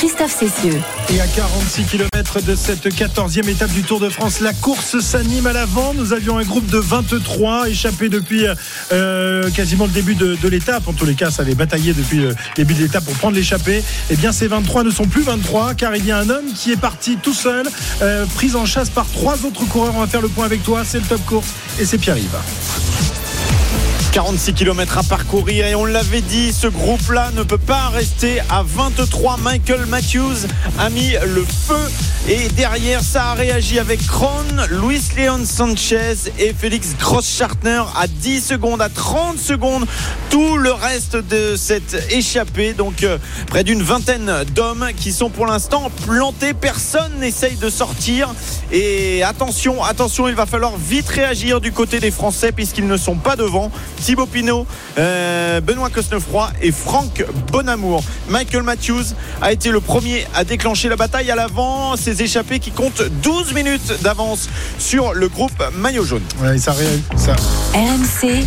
Christophe Cessieux. Et à 46 km de cette 14e étape du Tour de France, la course s'anime à l'avant. Nous avions un groupe de 23 échappés depuis euh, quasiment le début de, l'étape. En tous les cas, ça avait bataillé depuis le début de l'étape pour prendre l'échappée. Eh bien, ces 23 ne sont plus 23 car il y a un homme qui est parti tout seul, euh, pris en chasse par trois autres coureurs. On va faire le point avec toi. C'est le top course et c'est Pierre-Yves. 46 km à parcourir et on l'avait dit, ce groupe-là ne peut pas rester à 23. Michael Matthews a mis le feu et derrière ça a réagi avec Kron, Luis Leon Sanchez et Félix Gross-Schartner à 10 secondes, à 30 secondes, tout le reste de cette échappée. Donc euh, près d'une vingtaine d'hommes qui sont pour l'instant plantés. Personne n'essaye de sortir et attention, attention, il va falloir vite réagir du côté des Français puisqu'ils ne sont pas devant. Thibaut Pinot, euh, Benoît Cosnefroy et Franck Bonamour. Michael Matthews a été le premier à déclencher la bataille à l'avant. Ces échappés qui comptent 12 minutes d'avance sur le groupe maillot jaune. Ouais, ça, ça, RMC,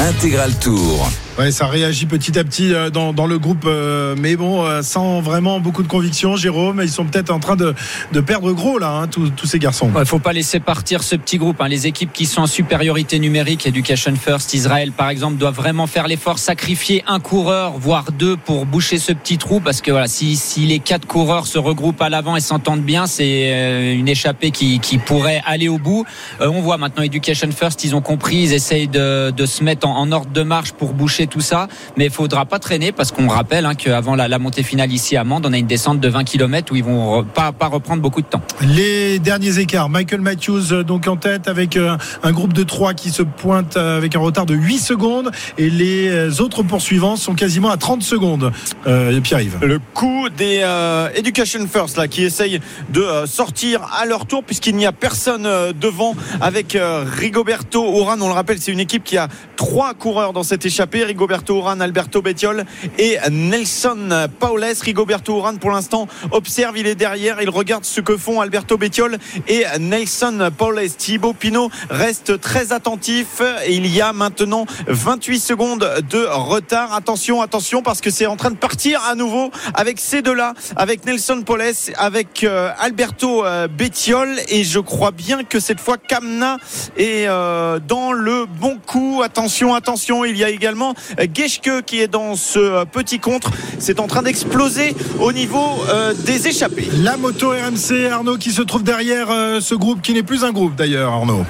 Intégral Tour. Ouais, ça réagit petit à petit euh, dans, le groupe, euh, mais bon, euh, sans vraiment beaucoup de conviction, Jérôme. Ils sont peut-être en train de, perdre gros là, hein, tous, ces garçons. Il ne faut pas laisser partir ce petit groupe. hein. Les équipes qui sont en supériorité numérique, Education First, Israël par exemple, doivent vraiment faire l'effort, sacrifier un coureur, voire deux, pour boucher ce petit trou. Parce que voilà, si, les quatre coureurs se regroupent à l'avant et s'entendent bien, c'est une échappée qui, pourrait aller au bout. On voit maintenant Education First, ils ont compris, ils essayent de, se mettre en ordre de marche pour boucher tout ça. Mais il faudra pas traîner parce qu'on rappelle hein, qu'avant la, la montée finale ici à Mende, on a une descente de 20 km où ils vont re- pas, pas reprendre beaucoup de temps. Les derniers écarts, Michael Matthews euh, donc en tête avec euh, un groupe de 3 qui se pointe euh, avec un retard de 8 secondes et les autres poursuivants sont quasiment à 30 secondes. Euh, Pierre-Yves. Le coup des euh, Education First là qui essayent de euh, sortir à leur tour puisqu'il n'y a personne euh, devant avec euh, Rigoberto Urán. On le rappelle, c'est une équipe qui a trois coureurs dans cette échappée. Rigoberto Urán, Alberto Bettiol et Nelson Paules. Rigoberto Urán pour l'instant observe, il est derrière, il regarde ce que font Alberto Bettiol et Nelson Paules. Thibaut Pinot reste très attentif il y a maintenant 28 secondes de retard. Attention, attention parce que c'est en train de partir à nouveau avec ces deux-là, avec Nelson Paules, avec euh, Alberto euh, Bettiol et je crois bien que cette fois Kamna est euh, dans le bon coup. Attention, attention, il y a également Geschke qui est dans ce euh, petit contre. C'est en train d'exploser au niveau euh, des échappées. La moto RMC, Arnaud qui se trouve derrière euh, ce groupe qui n'est plus un groupe d'ailleurs, Arnaud.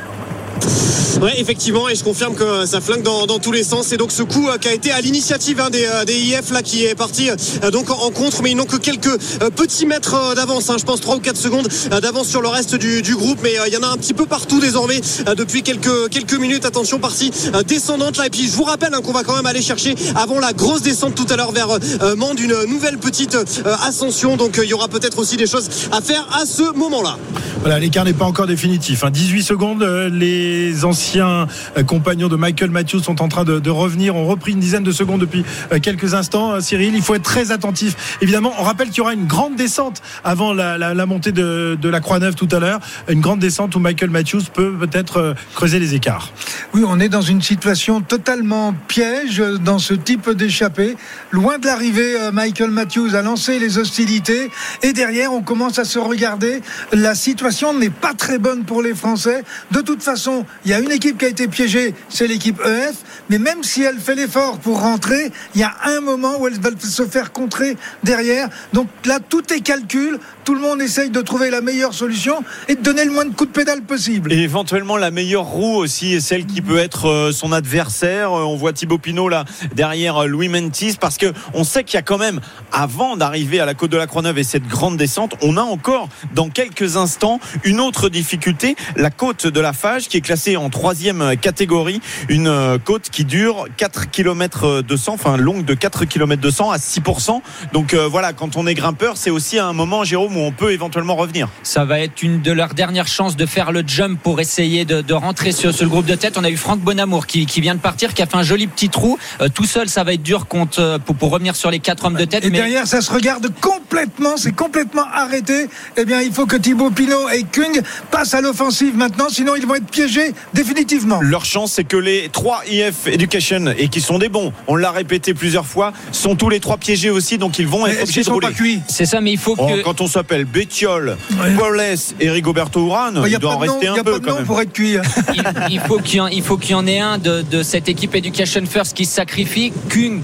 Ouais, effectivement, et je confirme que ça flingue dans, tous les sens. Et donc ce coup euh, qui a été à l'initiative hein, des, euh, IF là qui est parti euh, donc en, contre, mais ils n'ont que quelques petits mètres d'avance. hein, je pense 3 ou 4 secondes d'avance sur le reste du, groupe, mais il y en a un petit peu partout désormais depuis quelques quelques minutes. Attention, partie descendante là. Et puis je vous rappelle hein, qu'on va quand même aller chercher avant la grosse descente tout à l'heure vers Mende une nouvelle petite ascension. Donc il y aura peut-être aussi des choses à faire à ce moment-là. Voilà, l'écart n'est pas encore définitif. hein. 18 secondes, euh, les anciens euh, compagnons de Michael Matthews sont en train de, de revenir, ont repris une dizaine de secondes depuis euh, quelques instants. Euh, Cyril, il faut être très attentif. Évidemment, on rappelle qu'il y aura une grande descente avant la, montée de, de la Croix-Neuve tout à l'heure. Une grande descente où Michael Matthews peut peut-être creuser les écarts. Oui, on est dans une situation totalement piège dans ce type d'échappée. Loin de l'arrivée, Michael Matthews a lancé les hostilités et derrière, on commence à se regarder. La situation n'est pas très bonne pour les Français. De toute façon, il y a une équipe qui a été piégée, c'est l'équipe EF. Mais même si elle fait l'effort pour rentrer, il y a un moment où elle va se faire contrer derrière. Donc là, tout est calcul. Tout le monde essaye de trouver la meilleure solution et de donner le moins de coups de pédale possible. Et éventuellement la meilleure roue aussi est celle qui peut être euh, son adversaire. Euh, On voit Thibaut Pinot là derrière euh, Louis Mentis parce que on sait qu'il y a quand même avant d'arriver à la côte de la Croix-Neuve et cette grande descente, on a encore dans quelques instants une autre difficulté, la côte de la Fage qui est classée en troisième catégorie, une euh, côte qui dure 4 km 200, enfin longue de 4 km 200 à 6%. Donc euh, voilà, quand on est grimpeur, c'est aussi un moment Jérôme où on peut éventuellement revenir. Ça va être une de leurs dernières chances de faire le jump pour essayer de, de rentrer sur, sur le groupe de tête. On a eu Franck Bonamour qui, qui vient de partir, qui a fait un joli petit trou. Euh, tout seul, ça va être dur contre, pour, pour revenir sur les quatre hommes de tête. Et mais derrière, ça se regarde complètement, c'est complètement arrêté. Eh bien, il faut que Thibaut Pinot et Kung passent à l'offensive maintenant, sinon ils vont être piégés définitivement. définitivement. Leur chance, c'est que les trois IF Education, et qui sont des bons, on l'a répété plusieurs fois, sont tous les trois piégés aussi, donc ils vont Mais être obligés de sont rouler. pas cuits C'est ça, mais il faut Oh, que. quand on s'appelle Bétiol, Ouais. Paulès et Rigoberto Urán, Il doit en nom, rester y un a peu pas de quand nom même. pour être cuit. il, faut qu'il y, en- y ait un de, de cette équipe Education First qui se sacrifie,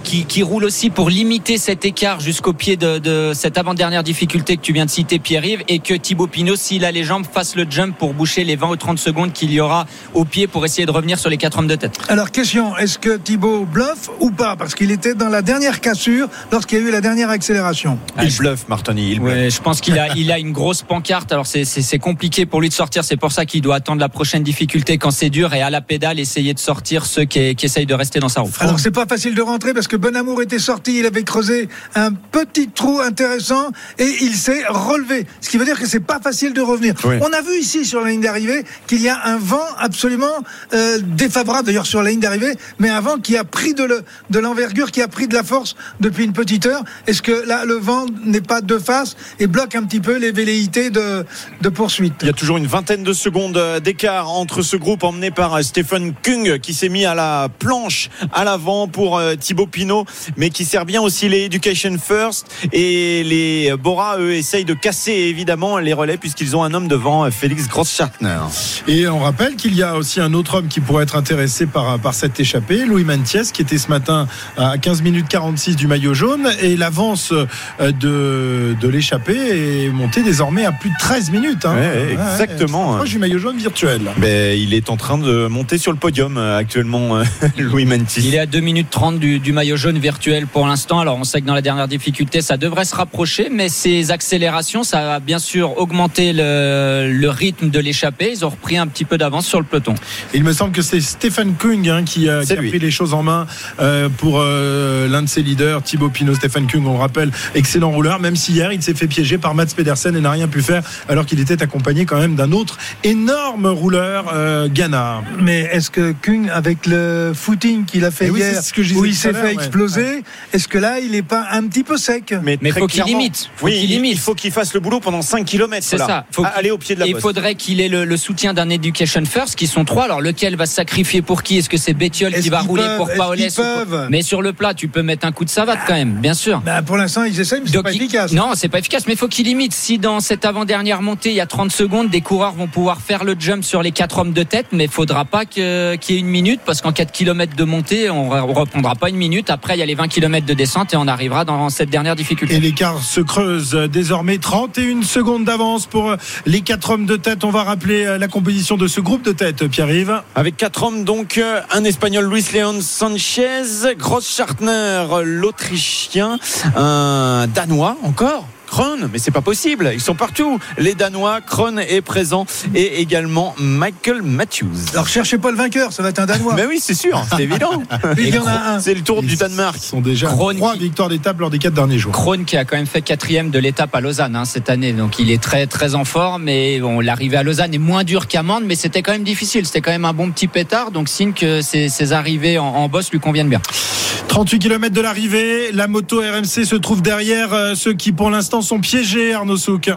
qui, qui roule aussi pour limiter cet écart jusqu'au pied de, de cette avant-dernière difficulté que tu viens de citer, Pierre-Yves, et que Thibaut Pinot, s'il a les jambes, fasse le jump pour boucher les 20 ou 30 secondes qu'il y aura au pied pour essayer de revenir sur les 4 hommes de tête. Alors, question, est-ce que Thibaut bluffe ou pas? Parce qu'il était dans la dernière cassure lorsqu'il y a eu la dernière accélération. Ah, Il je- bluffe, Martoni, il bluffe. Ouais, je pense qu'il a, il a une grosse pancarte. Alors c'est, compliqué pour lui de sortir. C'est pour ça qu'il doit attendre la prochaine difficulté quand c'est dur et à la pédale essayer de sortir ceux qui, qui essayent de rester dans sa roue. Alors, c'est pas facile de rentrer parce que Bonamour était sorti, il avait creusé un petit trou intéressant et il s'est relevé. Ce qui veut dire que c'est pas facile de revenir. Oui. On a vu ici sur la ligne d'arrivée qu'il y a un vent absolument euh, défavorable d'ailleurs sur la ligne d'arrivée, mais un vent qui a pris de, le- de l'envergure, qui a pris de la force depuis une petite heure. Est-ce que là, le vent n'est pas de face et bloque un petit peu les velléités de, de poursuite? Il y a toujours une vingtaine de secondes euh, d'écart entre ce groupe emmené par euh, Stephen Kung qui s'est mis à la planche à l'avant pour Thibaut Pinot, mais qui sert bien aussi les Education First. Et les Bora, eux, essayent de casser évidemment les relais puisqu'ils ont un homme devant, Félix Grosschartner. Et on rappelle qu'il y a aussi un autre homme qui pourrait être intéressé par, par cette échappée, Louis Mantiès, qui était ce matin à 15 minutes 46 du maillot jaune. Et l'avance euh, de, de l'échappée est montée désormais à plus de 13 minutes. hein. Ouais, exactement. proche du maillot jaune virtuel. Ben, il est en train de monter sur le podium euh, actuellement, euh, Louis Mantis. Il est à 2 minutes 30 du, du maillot jaune virtuel pour l'instant. Alors on sait que dans la dernière difficulté, ça devrait se rapprocher, mais ces accélérations, ça va bien sûr augmenter le, le rythme de l'échappée. Ils ont repris un petit peu d'avance sur le peloton. Il me semble que c'est Stéphane Kung hein, qui, a, qui pris les choses en main euh, pour euh, l'un de ses leaders, Thibaut Pinot. Stéphane Kung, on le rappelle, excellent rouleur, même si hier il s'est fait piéger par Mats Pedersen et n'a rien pu faire, alors qu'il était accompagné quand même d'un autre énorme rouleur, euh, Ghana. Mais est-ce que Kung, avec le footing qu'il a fait Eh oui, hier, ce que où il s'est fait ouais. exploser, est-ce que là, il est pas un petit peu sec? Mais très faut qu'il limite. Faut oui, qu'il il- limite. il faut qu'il fasse le boulot pendant 5 km. C'est ça. Faut qu'il- aller au pied de la Et il bosse. faudrait qu'il ait le, le soutien d'un Education First, qui sont trois. Alors lequel va se sacrifier pour qui? Est-ce que c'est Est-ce qui va qu'ils rouler peuvent? pour qu'ils peuvent? Mais sur le plat, tu peux mettre un coup de savate quand même, bien sûr. Bah, Pour l'instant, ils essayent, mais c'est pas il- efficace. Non, c'est pas efficace, mais il faut qu'il limite. Si dans cette avant-dernière montée, il y a 30 secondes, des coureurs vont pouvoir faire le jump sur les quatre hommes de tête, mais il faudra pas qu'il y ait une minute, parce qu'en 4 km de montée, on ne reprendra pas une minute. Après, il y a les 20 km de descente et on arrivera dans cette dernière difficulté. Et l'écart se creuse euh, désormais 31 secondes d'avance pour euh, les quatre hommes de tête. On va rappeler euh, la composition de ce groupe de tête, Pierre-Yves. Avec quatre hommes, donc euh, un Espagnol, Luis Leon Sanchez, Grosschartner, l'Autrichien, un Danois encore. Krohn, mais c'est pas possible, ils sont partout. Les Danois, Krohn est présent et également Michael Matthews. Alors, cherchez pas le vainqueur, ça va être un Danois. Mais oui, c'est sûr, c'est évident. Il y en a un. C'est le tour du Danemark. Ils sont déjà trois qui- victoires d'étape lors des quatre derniers jours. Krohn qui a quand même fait quatrième de l'étape à Lausanne hein, cette année, donc il est très très en forme. Mais bon, l'arrivée à Lausanne est moins dure qu'à Mende, mais c'était quand même difficile. C'était quand même un bon petit pétard, donc signe que ces, ces arrivées en, en boss lui conviennent bien. 38 km de l'arrivée, la moto RMC se trouve derrière euh, ceux qui pour l'instant sont piégés, Arnaud Souk.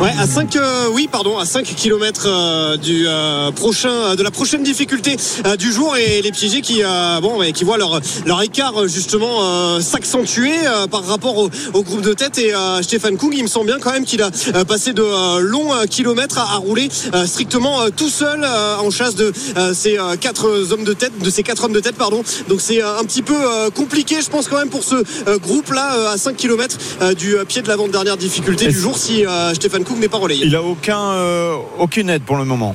Ouais, à 5 euh, oui, pardon, à 5 km du euh, prochain de la prochaine difficulté euh, du jour et les piégés qui euh, bon ouais, qui voient leur leur écart euh, justement euh, s'accentuer euh, par rapport au, au groupe de tête et euh, Stéphane Kung, il me semble bien quand même qu'il a euh, passé de euh, longs euh, kilomètres à, à rouler euh, strictement euh, tout seul euh, en chasse de euh, ces euh, quatre hommes de tête, de ces quatre hommes de tête pardon. Donc c'est euh, un petit peu euh, compliqué je pense quand même pour ce euh, groupe là à 5 km du euh, pied de l'avant-dernière difficulté du jour si euh, Stéphane N'est pas relayé. Il a aucun, euh, aucune aide pour le moment.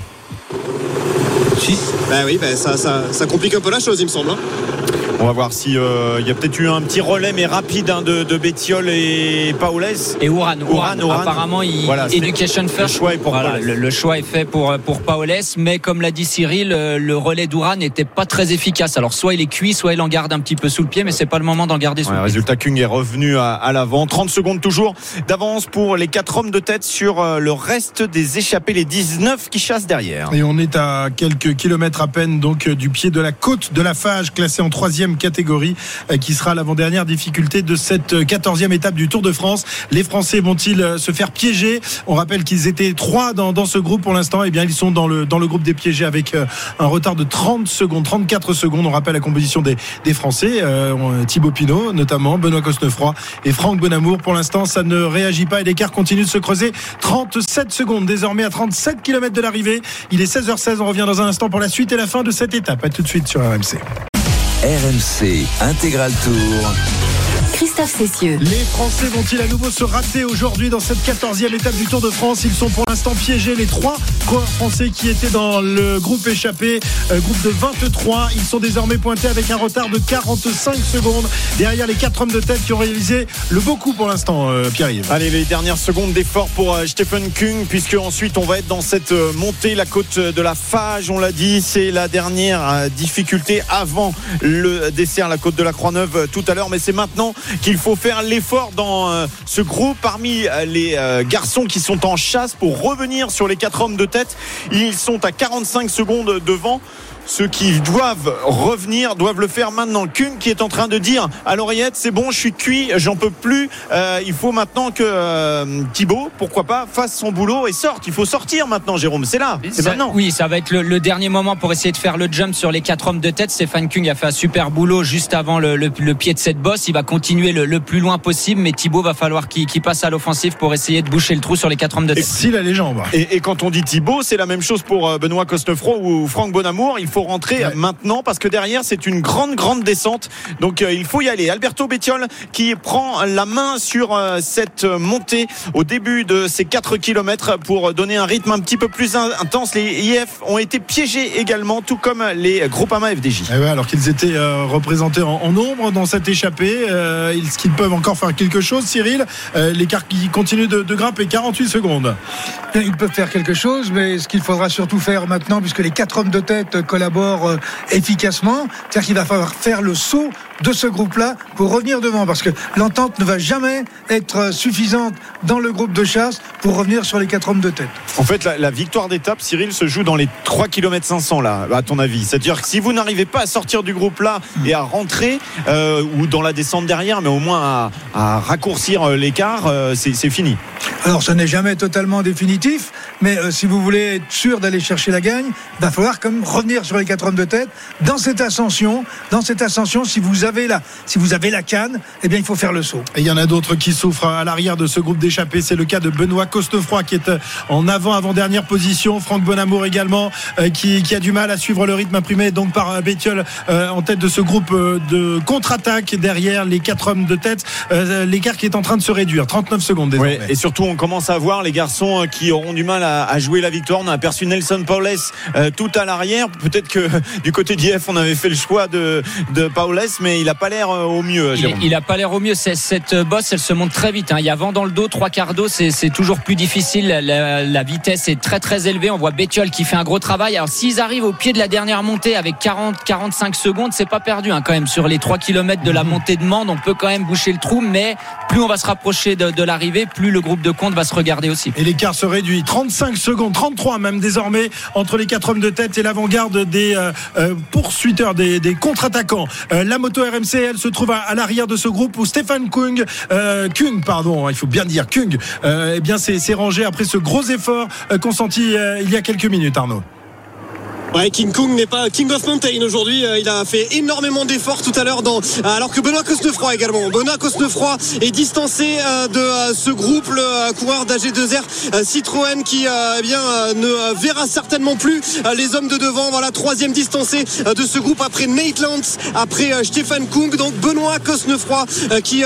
Bah oui, bah ça, ça, ça complique un peu la chose, il me semble. hein. On va voir si euh, il y a peut-être eu un petit relais mais rapide hein, de, de Bettiol et Paolès. Et Ouran, Ouran, Ouran. apparemment, il, Voilà, c'est- Education First. le choix est pour Voilà, Paolès. le, le choix est fait pour pour Paolès, mais comme l'a dit Cyril, euh, le relais d'Ouran n'était pas très efficace. Alors soit il est cuit, soit il en garde un petit peu sous le pied, mais c'est pas le moment d'en garder sous Ouais, le pied. résultat, Kung est revenu à, à l'avant. 30 secondes toujours d'avance pour les quatre hommes de tête sur euh, le reste des échappés, les 19 qui chassent derrière. Et on est à quelques kilomètres à peine donc euh, du pied de la côte de la Fage, classée en troisième catégorie euh, qui sera l'avant-dernière difficulté de cette euh, quatorzième étape du Tour de France. Les Français vont-ils euh, se faire piéger? On rappelle qu'ils étaient trois dans, ce groupe pour l'instant. Eh bien, ils sont dans le, dans le groupe des piégés avec un retard de 30 secondes, 34 secondes. On rappelle la composition des, des Français, Thibaut Pinot notamment, Benoît Cosnefroy et Franck Bonamour. Pour l'instant, ça ne réagit pas et l'écart continue de se creuser. 37 secondes désormais à 37 km de l'arrivée. Il est 16h16. On revient dans un instant pour la suite et la fin de cette étape. À tout de suite sur RMC. RMC Intégral Tour. Cessieux. Les Français vont-ils à nouveau se rater aujourd'hui dans cette 14e étape du Tour de France? Ils sont pour l'instant piégés, les trois coureurs français qui étaient dans le groupe échappé, euh, groupe de 23. Ils sont désormais pointés avec un retard de 45 secondes derrière les quatre hommes de tête qui ont réalisé le beaucoup pour l'instant, euh, Pierre-Yves. Allez, les dernières secondes d'effort pour euh, Stephen Kung, puisque ensuite on va être dans cette euh, montée, la côte de la Fage, on l'a dit, c'est la dernière euh, difficulté avant le dessert, la côte de la Croix-Neuve euh, tout à l'heure, mais c'est maintenant qu'il faut faire l'effort dans euh, ce groupe parmi euh, les euh, garçons qui sont en chasse pour revenir sur les quatre hommes de tête. Ils sont à 45 secondes devant. Ceux qui doivent revenir doivent le faire maintenant. Kung qui est en train de dire à l'oreillette c'est bon, je suis cuit, j'en peux plus. Euh, il faut maintenant que euh, Thibaut, pourquoi pas, fasse son boulot et sorte. Il faut sortir maintenant, Jérôme. C'est là, c'est maintenant. Oui, ça va être le, le dernier moment pour essayer de faire le jump sur les quatre hommes de tête. Stéphane Kung a fait un super boulot juste avant le, le- le pied de cette bosse. Il va continuer le, le plus loin possible, mais Thibaut va falloir qu'il passe à l'offensive pour essayer de boucher le trou sur les quatre hommes de tête. Si la légende. Et, et quand on dit Thibaut, c'est la même chose pour euh, Benoît Cosnefroy ou Franck Bonamour. Il faut rentrer Ouais. maintenant parce que derrière c'est une grande grande descente. Donc euh, il faut y aller. Alberto Bettiol qui prend la main sur euh, cette montée au début de ces 4 km pour donner un rythme un petit peu plus in- intense. Les IF ont été piégés également, tout comme les Groupama FDJ. Eh ouais, alors qu'ils étaient euh, représentés en, en nombre dans cette échappée, euh, est-ce qu'ils peuvent encore faire quelque chose, Cyril? Euh, L'écart qui continue de, de grimper, 48 secondes. Ils peuvent faire quelque chose, mais ce qu'il faudra surtout faire maintenant, puisque les quatre hommes de tête collaborent euh, efficacement, c'est-à-dire qu'il va falloir faire le saut de ce groupe-là pour revenir devant, parce que l'entente ne va jamais être euh, suffisante dans le groupe de chasse pour revenir sur les quatre hommes de tête. En fait, la, la victoire d'étape, Cyril, se joue dans les 3 km 500 là, à ton avis. C'est-à-dire que si vous n'arrivez pas à sortir du groupe là et à rentrer euh, ou dans la descente derrière, mais au moins à, à raccourcir l'écart, euh, c'est fini. Alors, ce n'est jamais totalement définitif, mais euh, si vous voulez être sûr d'aller chercher la gagne, il va falloir comme revenir sur les quatre hommes de tête. Dans cette ascension, dans cette ascension, si vous avez la, si vous avez la canne, eh bien, il faut faire le saut. Et il y en a d'autres qui souffrent à l'arrière de ce groupe d'échappés. C'est le cas de Benoît Costefroy qui est euh, en avant, avant-dernière position. Franck Bonamour également, euh, qui, qui a du mal à suivre le rythme imprimé donc par euh, Bettiol euh, en tête de ce groupe de contre-attaque derrière les quatre hommes de tête. Euh, L'écart qui est en train de se réduire. 39 secondes désormais. Et surtout, on commence à voir les garçons qui auront du mal à, à jouer la victoire. On a aperçu Nelson Paules euh, tout à l'arrière. Peut-être que du côté d'IF, on avait fait le choix de, de Paules, mais il n'a pas l'air euh, au mieux. Il, Jérôme. il a pas l'air au mieux. Cette bosse, elle se monte très vite. hein. Il y a vent dans le dos, trois quarts d'eau, c'est toujours plus difficile. La, la vitesse est très très élevée. On voit Bettiol qui fait un gros travail. Alors s'ils arrivent au pied de la dernière montée avec 40-45 secondes, c'est pas perdu hein, quand même. Sur les 3 km de la montée de Mende, on peut quand même boucher le trou, mais plus on va se rapprocher de, de l'arrivée, plus le groupe de compte va se regarder aussi. Et l'écart se réduit. 35 secondes, 33 même désormais entre les quatre hommes de tête et l'avant-garde des euh, euh, poursuiteurs, des, contre-attaquants. Euh, la moto RMC, elle se trouve à, l'arrière de ce groupe où Stéphane Kung, Kung, pardon, il faut bien dire Kung, eh bien c'est rangé après ce gros effort consenti il y a quelques minutes, Arnaud. Ouais, King Kong n'est pas King of Mountain aujourd'hui. Euh, Il a fait énormément d'efforts tout à l'heure dans, alors que Benoît Cosnefroy également. Benoît Cosnefroy est distancé euh, de euh, ce groupe, le coureur d'AG2R euh, Citroën qui eh bien ne verra certainement plus les hommes de devant. Voilà, troisième distancé de ce groupe après Nate Lance, après Stéphane Kung. Donc Benoît Cosnefroy euh, qui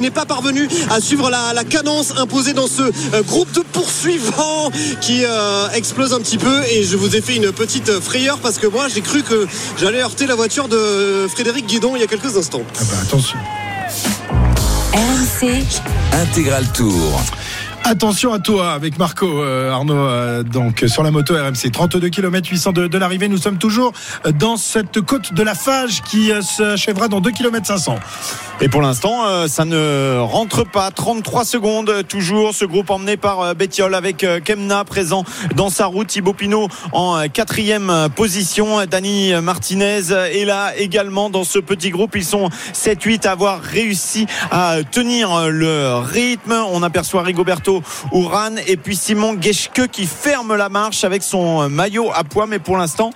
n'est pas parvenu à suivre la, la cadence imposée dans ce groupe de poursuivants qui explose un petit peu. Et je vous ai fait une petite frayeur parce que moi j'ai cru que j'allais heurter la voiture de Frédéric Guidon il y a quelques instants. Ah bah, attention. RMC, Intégral Tour. Attention à toi avec Marco euh, Arnaud euh, donc sur la moto RMC 32 km 800 de, l'arrivée nous sommes toujours dans cette côte de la Fage qui euh, s'achèvera dans 2 km 500 Et pour l'instant, euh, ça ne rentre pas. 33 secondes toujours. Ce groupe emmené par Bettiol avec Kemna présent dans sa route. Thibaut Pinot en quatrième position. Dani Martinez est là également dans ce petit groupe. Ils sont 7-8 à avoir réussi à tenir le rythme. On aperçoit Rigoberto Urán et puis Simon Geschke qui ferme la marche avec son euh, maillot à poids. Mais pour l'instant,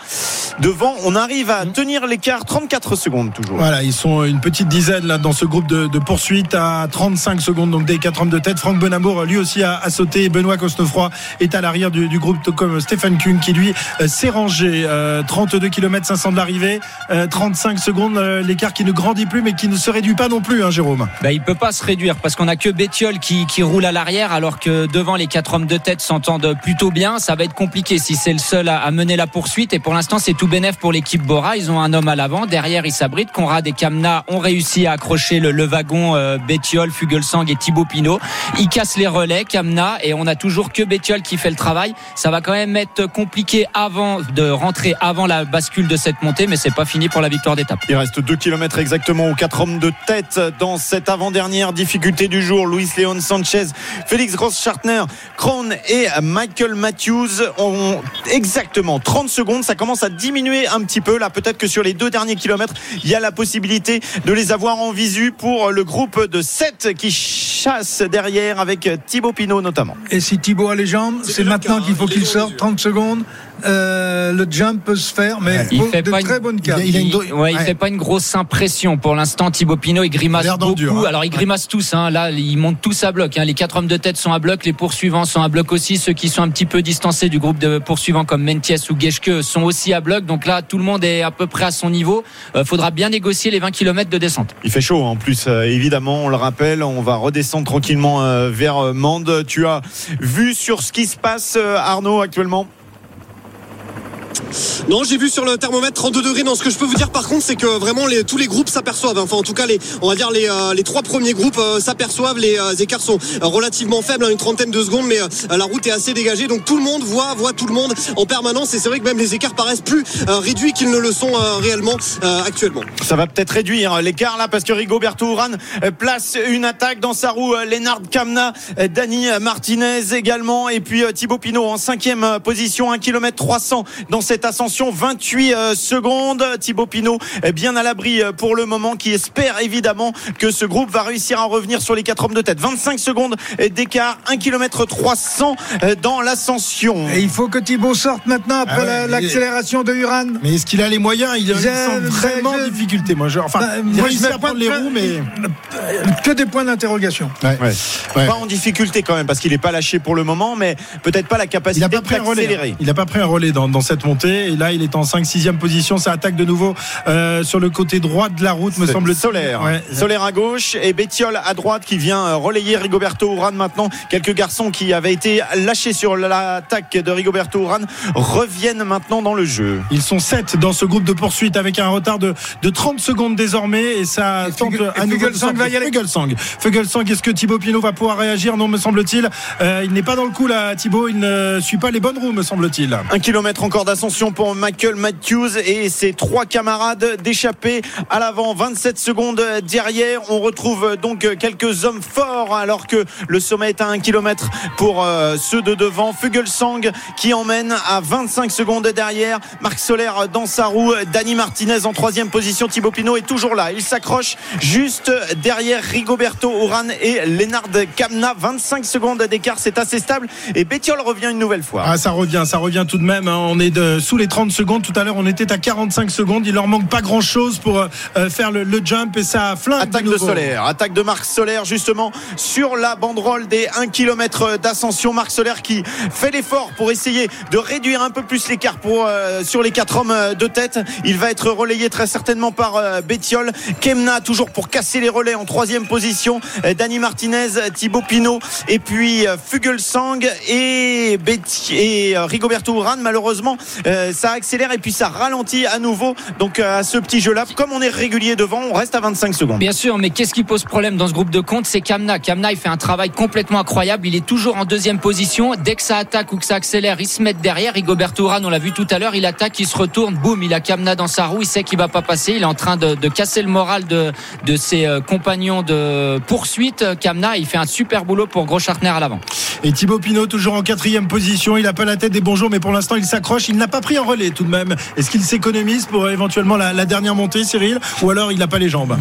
devant, on arrive à tenir l'écart. 34 secondes toujours. Voilà, ils sont une petite dizaine là dans ce groupe de, de poursuite à 35 secondes donc des quatre hommes de tête. Franck Benamour lui aussi a, a sauté. Benoît Cosnefroy est à l'arrière du, du groupe comme Stéphane Kuhn qui lui euh, s'est rangé. Euh, 32 km 500 de l'arrivée, euh, 35 secondes euh, l'écart qui ne grandit plus mais qui ne se réduit pas non plus, hein, Jérôme. Bah, il peut pas se réduire parce qu'on a que Bettiol qui, qui roule à l'arrière alors que devant les quatre hommes de tête s'entendent plutôt bien. Ça va être compliqué si c'est le seul à, mener la poursuite. Et pour l'instant, c'est tout bénef pour l'équipe Bora. Ils ont un homme à l'avant. Derrière, ils s'abritent. Conrad et Kamna ont réussi à accrocher le, wagon euh, Bettiol, Fugelsang et Thibaut Pinot. Ils cassent les relais, Kamna, et on a toujours que Bettiol qui fait le travail. Ça va quand même être compliqué avant de rentrer avant la bascule de cette montée, mais c'est pas fini pour la victoire d'étape. Il reste 2 km exactement aux 4 hommes de tête dans cette avant-dernière difficulté du jour. Luis Leon Sanchez, Félix Gross-Schartner, Krohn et Michael Matthews ont exactement 30 secondes. Ça commence à diminuer un petit peu. Là, peut-être que sur les deux derniers kilomètres, il y a la possibilité de les avoir en visu pour le groupe de 7 qui chasse derrière avec Thibaut Pinot notamment. Et si Thibaut a les jambes, C'est maintenant cas, qu'il faut hein, il qu'il sorte. dans 30 secondes. Euh, le jump peut se faire, mais Il fait de pas une- très bonnes cartes. Il a une Il, ouais, il ouais. fait pas une grosse impression pour l'instant. Thibaut Pinot, il grimace beaucoup. hein. Alors ils grimacent tous. Hein. Là, ils montent tous à bloc. Hein. Les quatre hommes de tête sont à bloc. Les poursuivants sont à bloc aussi. Ceux qui sont un petit peu distancés du groupe de poursuivants comme Mentiès ou Geschke sont aussi à bloc. Donc là, tout le monde est à peu près à son niveau. Euh, faudra bien négocier les 20 km de descente. Il fait chaud en plus, euh, évidemment, on le rappelle, on va redescendre tranquillement euh, vers euh, Mende. Tu as vu sur ce qui se passe, euh, Arnaud, actuellement? Non, j'ai vu sur le thermomètre 32 degrés. Non, ce que je peux vous dire par contre, c'est que vraiment tous les groupes s'aperçoivent. Enfin, en tout cas, les, on va dire les, euh, trois premiers groupes euh, s'aperçoivent. Les euh, écarts sont relativement faibles, hein, une trentaine de secondes, mais la route est assez dégagée. Donc tout le monde voit, voit tout le monde en permanence. Et c'est vrai que même les écarts paraissent plus réduits qu'ils ne le sont réellement actuellement. Ça va peut-être réduire l'écart là parce que Rigoberto Urán place une attaque dans sa roue. Lennart Kamna, Dani Martinez également et puis Thibaut Pinot en cinquième position, 1 km 300 dans cette ascension, 28 euh, secondes. Thibaut Pinot est bien à l'abri euh, pour le moment qui espère évidemment que ce groupe va réussir à revenir sur les 4 hommes de tête. 25 secondes d'écart, 1 km 300 euh, dans l'ascension. Et il faut que Thibaut sorte maintenant après Ah ouais, l'accélération de Uran. Mais est-ce qu'il a les moyens? Il, il sent vraiment en difficulté. Moi, je, enfin, Bah, il moi, je mets à prendre les roues, mais Que des points d'interrogation. Ouais. Ouais. Ouais. Pas en difficulté quand même parce qu'il n'est pas lâché pour le moment, mais peut-être pas la Il capacité pas pris un relais. d'accélérer. hein. Il n'a pas pris un relais dans, dans cette montée. Et là, il est en 5-6e position. Ça attaque de nouveau euh, sur le côté droit de la route, me semble Solaire. Ouais. Solaire à gauche et Bettiol à droite qui vient euh, relayer Rigoberto Urán maintenant. Quelques garçons qui avaient été lâchés sur l'attaque de Rigoberto Urán reviennent maintenant dans le jeu. Ils sont 7 dans ce groupe de poursuite avec un retard de, de 30 secondes désormais. Et ça Et tente Fugel- à et nouveau va y aller. Fugelsang. Fugelsang, est-ce que Thibaut Pinot va pouvoir réagir? Non, me semble-t-il. Euh, il n'est pas dans le coup là, Thibaut. Il ne suit pas les bonnes roues, me semble-t-il. Un kilomètre encore d'ascension pour Michael Matthews et ses trois camarades d'échappée à l'avant. 27 secondes derrière. On retrouve donc quelques hommes forts alors que le sommet est à 1 km pour euh, ceux de devant. Fugelsang qui emmène à 25 secondes derrière. Marc Soler dans sa roue. Dani Martinez en troisième position. Thibaut Pinot est toujours là. Il s'accroche juste derrière Rigoberto Urán et Lennard Kamna. 25 secondes d'écart. C'est assez stable. Et Bettiol revient une nouvelle fois. Ah, ça revient, ça revient tout de même. hein. On est de, sous les 30 secondes. Tout à l'heure, on était à 45 secondes. Il leur manque pas grand chose pour euh, faire le, le jump et ça flingue. Attaque de. Solaire, attaque de Marc Solaire justement sur la banderole des 1 km d'ascension. Marc Solaire qui fait l'effort pour essayer de réduire un peu plus l'écart pour euh, sur les quatre hommes euh, de tête. Il va être relayé très certainement par euh, Bettiol. Kemna toujours pour casser les relais en troisième position. Euh, Dani Martinez, Thibaut Pinot et puis euh, Fugelsang et, et euh, Rigoberto Urán. Malheureusement, euh, ça accélère et puis ça ralentit à nouveau. Donc euh, à ce petit jeu-là, comme on est régulier devant, on reste à 25 secondes. Bien sûr, mais qu'est-ce qui pose problème dans ce groupe de compte C'est Kamna. Kamna, il fait un travail complètement incroyable. Il est toujours en deuxième position. Dès que ça attaque ou que ça accélère, il se met derrière. Rigoberto Urán, on l'a vu tout à l'heure, il attaque, il se retourne, boum, il a Kamna dans sa roue. Il sait qu'il va pas passer. Il est en train de, de casser le moral de, de ses euh, compagnons de poursuite. Kamna, il fait un super boulot pour Gros Chartner à l'avant. Et Thibaut Pinot, toujours en quatrième position. Il n'a pas la tête des bons jours, mais pour l'instant, il s'accroche. Il n'a pas pris un relais tout de même. Est-ce qu'il s'économise pour éventuellement la, la dernière montée, Cyril Ou alors il n'a pas les jambes?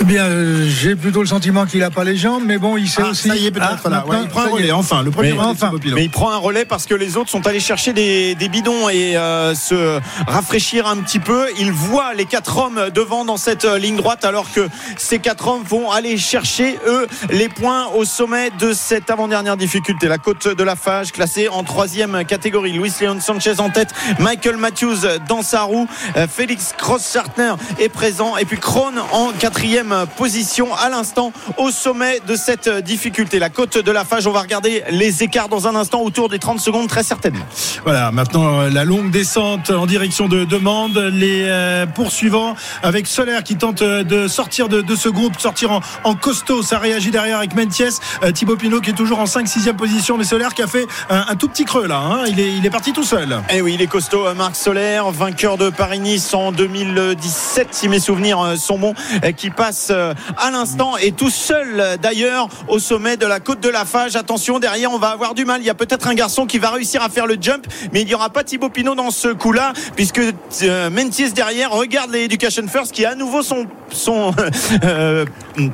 Eh bien, euh, j'ai plutôt le sentiment qu'il n'a pas les jambes, mais bon, il sait Ah, aussi. Ça y est, peut-être. Ah, là. Ouais, maintenant, il prend un relais, enfin. Le premier Mais- relais enfin. Mais il prend un relais parce que les autres sont allés chercher des, des bidons et euh, se rafraîchir un petit peu. Il voit les quatre hommes devant dans cette euh, ligne droite alors que ces quatre hommes vont aller chercher, eux, les points au sommet de cette avant-dernière difficulté. La côte de la Fage classée en troisième catégorie. Luis Leon Sanchez en tête, Michael Matthews dans sa roue, Euh, Félix Cross-Chartner est présent et puis Krohn en quatrième position à l'instant au sommet de cette difficulté. La côte de la Fage, on va regarder les écarts dans un instant autour des 30 secondes très certainement. Voilà, maintenant euh, la longue descente en direction de Demande, les euh, poursuivants avec Solaire qui tente de sortir de, ce groupe, sortir en, en costaud, ça réagit derrière avec Mentiès, Thibaut Pinot qui est toujours en 5-6e position, mais Solaire qui a fait un, tout petit creux là, hein. il est parti tout seul. Eh oui, il est costaud, euh, Marc Solaire, vainqueur de Paris-Nice en 2017, si mes souvenirs euh, sont bons, euh, qui passe à l'instant et tout seul d'ailleurs au sommet de la côte de la Fage. Attention, derrière, on va avoir du mal. Il y a peut-être un garçon qui va réussir à faire le jump, mais il n'y aura pas Thibaut Pinot dans ce coup-là, puisque Mentis derrière regarde les Education First qui à nouveau sont,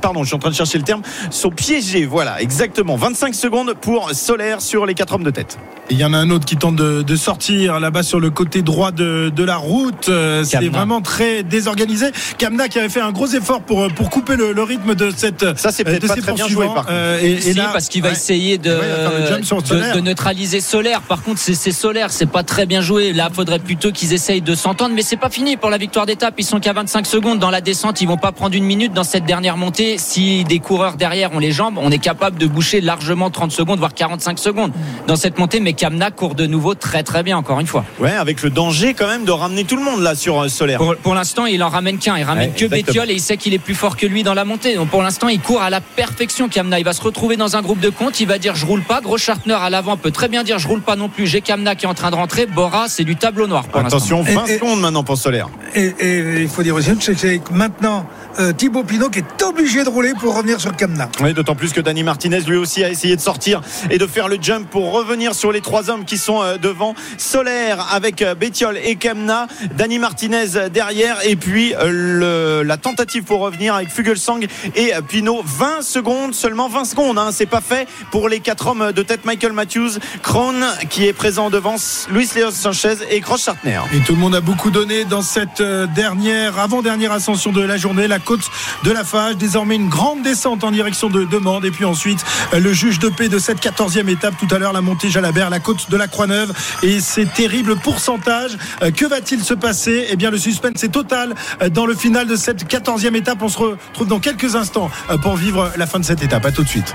pardon, je suis en train de chercher le terme, sont piégés. Voilà, exactement. 25 secondes pour Solaire sur les quatre hommes de tête. Il y en a un autre qui tente de sortir là-bas sur le côté droit de, de la route. Euh, C'est Kamna. vraiment très désorganisé. Kamna qui avait fait un gros effort pour, pour couper le, le rythme de cette Ça, c'est euh, peut-être pas très bien joué, par. Euh, et, et Si, là- parce qu'il va Ouais. essayer de, va neutraliser Solaire. Par contre, c'est c'est Solaire, c'est pas très bien joué. Là, faudrait plutôt qu'ils essayent de s'entendre, mais c'est pas fini pour la victoire d'étape. Ils sont qu'à 25 secondes dans la descente. Ils vont pas prendre une minute dans cette dernière montée. Si des coureurs derrière ont les jambes, on est capable de boucher largement 30 secondes, voire 45 secondes dans cette montée. Mais Kamna court de nouveau très très bien, encore une fois. Ouais, avec le danger quand même de ramener tout le monde là sur euh, Solaire. Pour, pour l'instant, il en ramène qu'un. Il ramène Ouais, que exactement. Bétiol et il sait qu'il est plus fort que lui dans la montée. Donc pour l'instant, il court à la perfection. Kamna, il va se retrouver dans un groupe de compte. Il va dire je roule pas. Gros Chartner à l'avant peut très bien dire je roule pas non plus. J'ai Kamna qui est en train de rentrer. Bora, c'est du tableau noir pour l'instant. Attention, 20 Et- et- secondes maintenant pour Solaire. Et, et il faut dire aussi, que maintenant euh, Thibaut Pinot qui est obligé de rouler pour revenir sur Kamna. Oui, d'autant plus que Dani Martinez lui aussi a essayé de sortir et de faire le jump pour revenir sur les trois hommes qui sont euh, devant. Solaire avec euh, Bétiol et Kemna, Dani Martinez derrière et puis euh, le- la tentative pour revenir avec Fugelsang et euh, Pinot. 20 secondes, seulement 20 secondes, hein, c'est pas fait pour les quatre hommes de tête Michael Matthews, Krohn qui est présent devant Luis Leos Sanchez et Cross Chartner. Et tout le monde a beaucoup donné dans cette dernière, avant-dernière ascension de la journée, la côte de la Fage. Désormais une grande descente en direction de Demande. Et puis ensuite, euh, le juge de paix de cette 14e étape. Tout à l'heure, la montée Jalabert, la côte de la Croix-Neuve. Et ces terribles pourcentages. Euh, Que va-t-il se passer? Eh bien, le suspense est total euh, dans le final de cette 14e étape. On se retrouve dans quelques instants pour vivre la fin de cette étape. À tout de suite.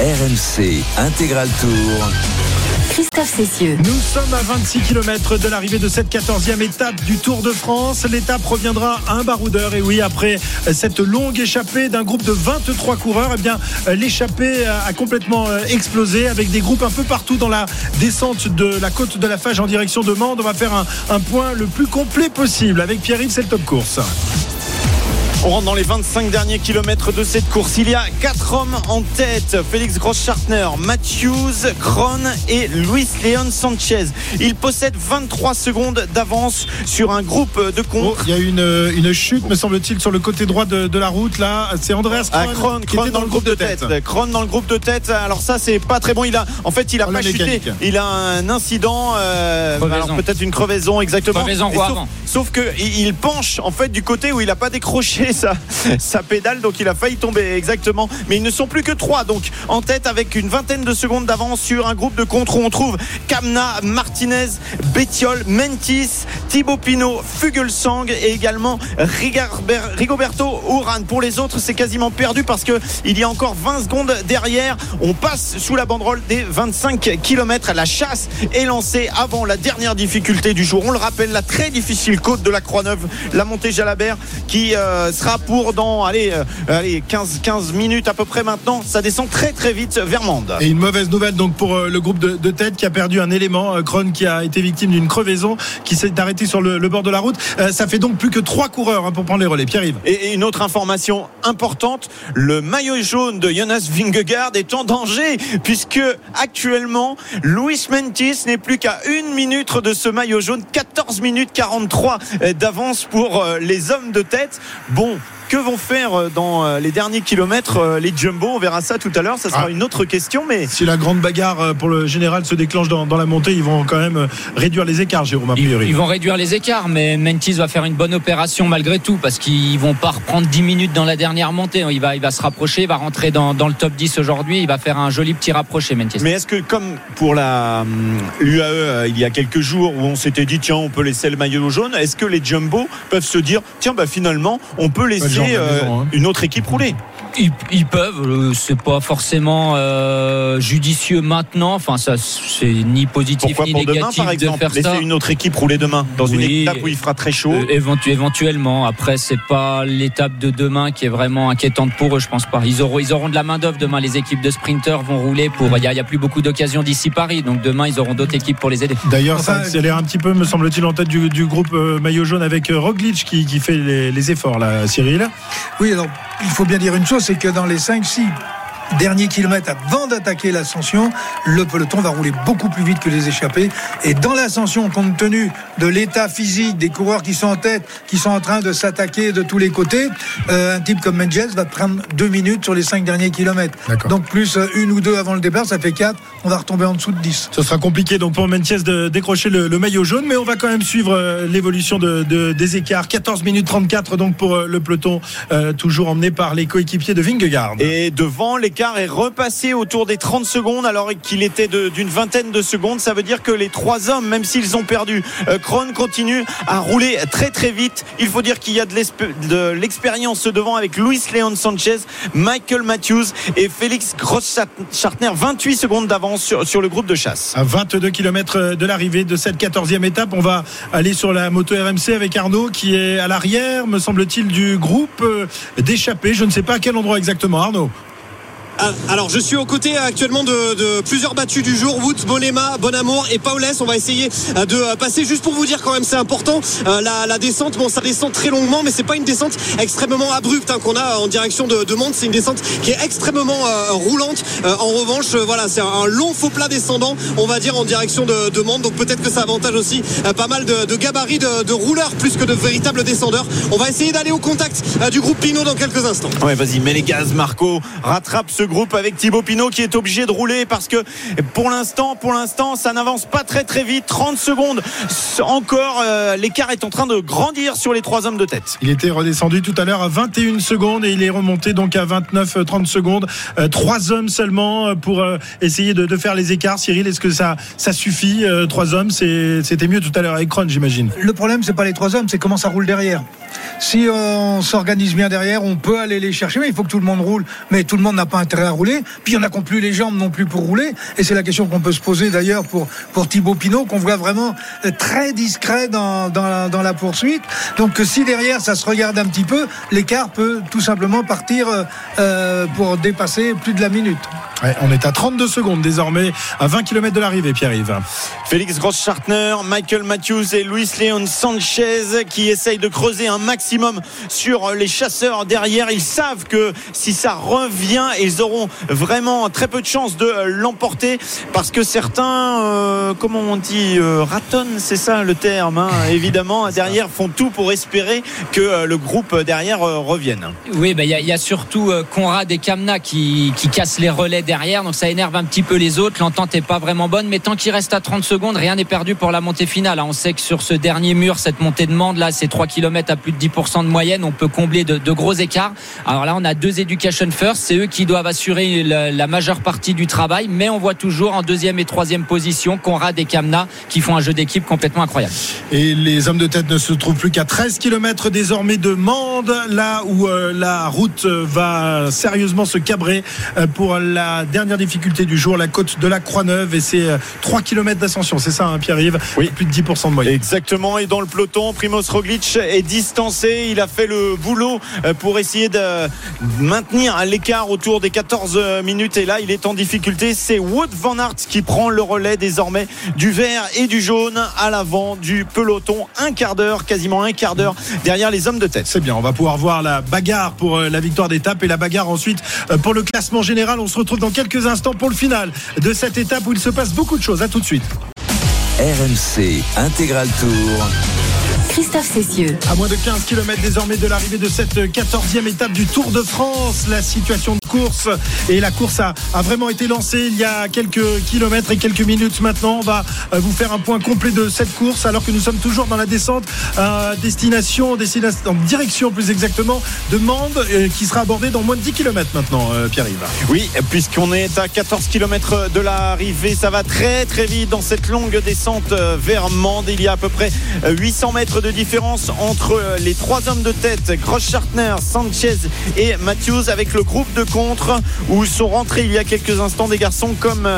RMC Intégral Tour. Christophe Cessieux. Nous sommes à 26 km de l'arrivée de cette 14e étape du Tour de France. L'étape reviendra à un baroudeur. Et oui, après cette longue échappée d'un groupe de 23 coureurs, eh bien, l'échappée a complètement euh, explosé avec des groupes un peu partout dans la descente de la côte de la Fage en direction de Mende. On va faire un, point le plus complet possible avec Pierre-Yves, c'est le top course. On rentre dans les 25 derniers kilomètres de cette course. Il y a quatre hommes en tête. Félix Gross-Chartner, Matthews, Krohn et Luis Leon Sanchez. Ils possèdent 23 secondes d'avance sur un groupe de Oh, contre. il y a eu une, une chute, me semble-t-il, sur le côté droit de, de la route. Là, c'est Andreas Ah, Krohn, Krohn, qui était dans le groupe de tête. Krohn dans le groupe de tête. Alors ça, c'est pas très bon. Il a, en fait, il a Problème pas chuté. mécanique. Il a un incident. euh, peut-être une crevaison exactement. Crevaison sauf, avant. sauf que il penche en fait du côté où il a pas décroché sa, pédale, donc il a failli tomber exactement. Mais ils ne sont plus que trois, donc en tête avec une vingtaine de secondes d'avance sur un groupe de contre où on trouve Kamna, Martinez, Bettiol, Mentis, Thibaut Pinot, Fugelsang et également Rigoberto Uran. Pour les autres, c'est quasiment perdu parce que il y a encore 20 secondes derrière. On passe sous la banderole des 25 km. La chasse est lancée avant la dernière difficulté du jour. On le rappelle, la très difficile côte de la Croix-Neuve, la montée Jalabert, qui euh, sera pour dans allez, euh, allez 15, 15 minutes à peu près maintenant. Ça descend très très vite vers Mende. Et une mauvaise nouvelle donc pour euh, le groupe de, de, tête qui a perdu un élément. Kron qui a été victime d'une crevaison, qui s'est arrêté sur le, le, bord de la route. ça fait donc plus que trois coureurs hein, pour prendre les relais. Pierre-Yves. Et, et une autre information importante le maillot jaune de Jonas Vingegaard est en danger puisque actuellement Luis Mentis n'est plus qu'à une minute de ce maillot jaune 14 minutes 43 d'avance pour euh, les hommes de tête bon bon que vont faire euh, dans euh, les derniers kilomètres euh, les Jumbo? On verra ça tout à l'heure. Ça sera ah. une autre question. Mais si la grande bagarre pour le général se déclenche dans, la montée, ils vont quand même réduire les écarts, Jérôme. A priori. Ils, vont réduire les écarts, mais Mentis va faire une bonne opération malgré tout parce qu'ils vont pas reprendre 10 minutes dans la dernière montée. Il va, il va se rapprocher, il va rentrer dans, le top 10 aujourd'hui. Il va faire un joli petit rapproché, Mentis. Mais est-ce que comme pour la l'UAE il y a quelques jours où on s'était dit tiens on peut laisser le maillot jaune, est-ce que les Jumbo peuvent se dire tiens bah finalement on peut laisser euh, hein. une autre équipe rouler ils, peuvent, euh, c'est pas forcément euh, judicieux maintenant. Enfin, ça, c'est ni positif ni négatif demain, par exemple, de faire laisser une autre équipe rouler demain dans une étape où il fera très chaud? éventuellement. Après, c'est pas l'étape de demain qui est vraiment inquiétante pour eux. Je pense pas. Ils auront, ils auront de la main d'œuvre demain. Les équipes de sprinters vont rouler pour. Il y, a plus beaucoup d'occasions d'ici Paris, donc demain ils auront d'autres équipes pour les aider. D'ailleurs, ça accélère un petit peu, me semble-t-il, en tête du, groupe maillot jaune avec Roglic qui, qui fait les, les efforts là, Cyril. Oui, alors il faut bien dire une chose, c'est que dans les 5-6 dernier kilomètre avant d'attaquer l'ascension, le peloton va rouler beaucoup plus vite que les échappés. Et dans l'ascension, compte tenu de l'état physique des coureurs qui sont en tête, qui sont en train de s'attaquer de tous les côtés, euh, un type comme Menges va prendre deux minutes sur les cinq derniers kilomètres. Donc plus euh, une ou deux avant le départ, ça fait quatre. On va retomber en dessous de 10. Ce sera compliqué donc pour Menges de décrocher le, maillot jaune, mais on va quand même suivre euh, l'évolution de, des écarts. 14 minutes 34 donc pour le peloton, toujours emmené par les coéquipiers de Vingegaard. Et devant les l'écart est repassé autour des 30 secondes alors qu'il était d'une vingtaine de secondes. Ça veut dire que les trois hommes, même s'ils ont perdu, euh, Kron continue à rouler très très vite. Il faut dire qu'il y a de l'expérience devant avec Luis Leon Sanchez, Michael Matthews et Félix Gross-Schartner. 28 secondes d'avance sur, sur, le groupe de chasse. À 22 km de l'arrivée de cette 14e étape, on va aller sur la moto RMC avec Arnaud qui est à l'arrière, me semble-t-il, du groupe euh, d'échappés. Je ne sais pas à quel endroit exactement, Arnaud. Ah, alors je suis aux côtés actuellement de, plusieurs battus du jour. Woods, Bolema, Bonamour et Paulès. On va essayer euh, de euh, passer juste pour vous dire quand même c'est important euh, la, descente. Bon ça descend très longuement mais c'est pas une descente extrêmement abrupte hein, qu'on a en direction de, de c'est une descente qui est extrêmement roulante. En revanche voilà c'est un, long faux plat descendant on va dire en direction de, de Monde donc peut-être que ça avantage aussi pas mal de, gabarits de, rouleurs plus que de véritables descendeurs. On va essayer d'aller au contact du groupe Pinot dans quelques instants. Ouais vas-y mets les gaz Marco. Rattrape ce groupe avec Thibaut Pinot qui est obligé de rouler parce que pour l'instant, pour l'instant, ça n'avance pas très très vite. 30 secondes encore. Euh, l'écart est en train de grandir sur les trois hommes de tête. Il était redescendu tout à l'heure à 21 secondes et il est remonté donc à 29 30 secondes. Euh, trois hommes seulement euh, pour essayer de, faire les écarts. Cyril, est-ce que ça ça suffit Trois hommes, c'était mieux tout à l'heure avec Kron, j'imagine. Le problème, c'est pas les trois hommes, c'est comment ça roule derrière. Si on s'organise bien derrière, on peut aller les chercher, mais il faut que tout le monde roule. Mais tout le monde n'a pas intérêt à rouler. Puis il y en a qui n'ont plus les jambes non plus pour rouler. Et c'est la question qu'on peut se poser d'ailleurs pour, pour Thibaut Pinot, qu'on voit vraiment euh, très discret dans, dans, la, poursuite. Donc si derrière ça se regarde un petit peu, l'écart peut tout simplement partir euh, euh, pour dépasser plus de la minute. on est à 32 secondes désormais, à 20 km de l'arrivée, Pierre-Yves. Félix Gross-Schartner, Michael Matthews et Luis Leon Sanchez qui essayent de creuser un maximum sur les chasseurs derrière. Ils savent que si ça revient, ils auront vraiment très peu de chances de l'emporter parce que certains, euh, comment on dit, euh, ratonnent, c'est ça le terme, hein, évidemment, derrière font tout pour espérer que euh, le groupe derrière revienne. Oui, bah, il y, a surtout Conrad et Kamna qui, qui cassent les relais derrière, donc ça énerve un petit peu les autres. L'entente n'est pas vraiment bonne, mais tant qu'il reste à 30 secondes, rien n'est perdu pour la montée finale. On sait que sur ce dernier mur, cette montée de Mende, là, c'est 3 km à plus de 10 10% de moyenne, on peut combler de, de, gros écarts. Alors là, on a deux Education First, c'est eux qui doivent assurer la, la, majeure partie du travail, mais on voit toujours en deuxième et troisième position Conrad et Kamna qui font un jeu d'équipe complètement incroyable. Et les hommes de tête ne se trouvent plus qu'à 13 km désormais de Mende, là où euh, la route va sérieusement se cabrer euh, pour la dernière difficulté du jour, la côte de la Croix-Neuve, et c'est euh, 3 km d'ascension, c'est ça, hein, Pierre-Yves? Oui. Plus de 10% de moyenne. Exactement, et dans le peloton, Primoz Roglic est distancé, il a fait le boulot euh, pour essayer de maintenir l'écart autour des 14 minutes, et là, il est en difficulté. C'est Wood Van Aert qui prend le relais désormais du vert et du jaune à l'avant du peloton. Un quart d'heure, quasiment un quart d'heure derrière les hommes de tête. C'est bien, on va pouvoir voir la bagarre pour euh, la victoire d'étape et la bagarre ensuite euh, pour le classement général. On se retrouve dans quelques instants pour le final de cette étape où il se passe beaucoup de choses. À tout de suite. RMC Intégral Tour. Christophe Cessieux. À moins de 15 km désormais de l'arrivée de cette 14e étape du Tour de France, la situation de course et la course a, a, vraiment été lancée il y a quelques kilomètres et quelques minutes maintenant. On va euh, vous faire un point complet de cette course alors que nous sommes toujours dans la descente à destination, destination en direction plus exactement de Mende euh, qui sera abordée dans moins de 10 km maintenant, euh, Pierre-Yves. Oui, puisqu'on est à 14 km de l'arrivée, ça va très très vite dans cette longue descente euh, vers Mende. Il y a à peu près 800 mètres de différence entre les trois hommes de tête, Gross-Schartner, Sanchez et Matthews, avec le groupe de contre où sont rentrés il y a quelques instants des garçons comme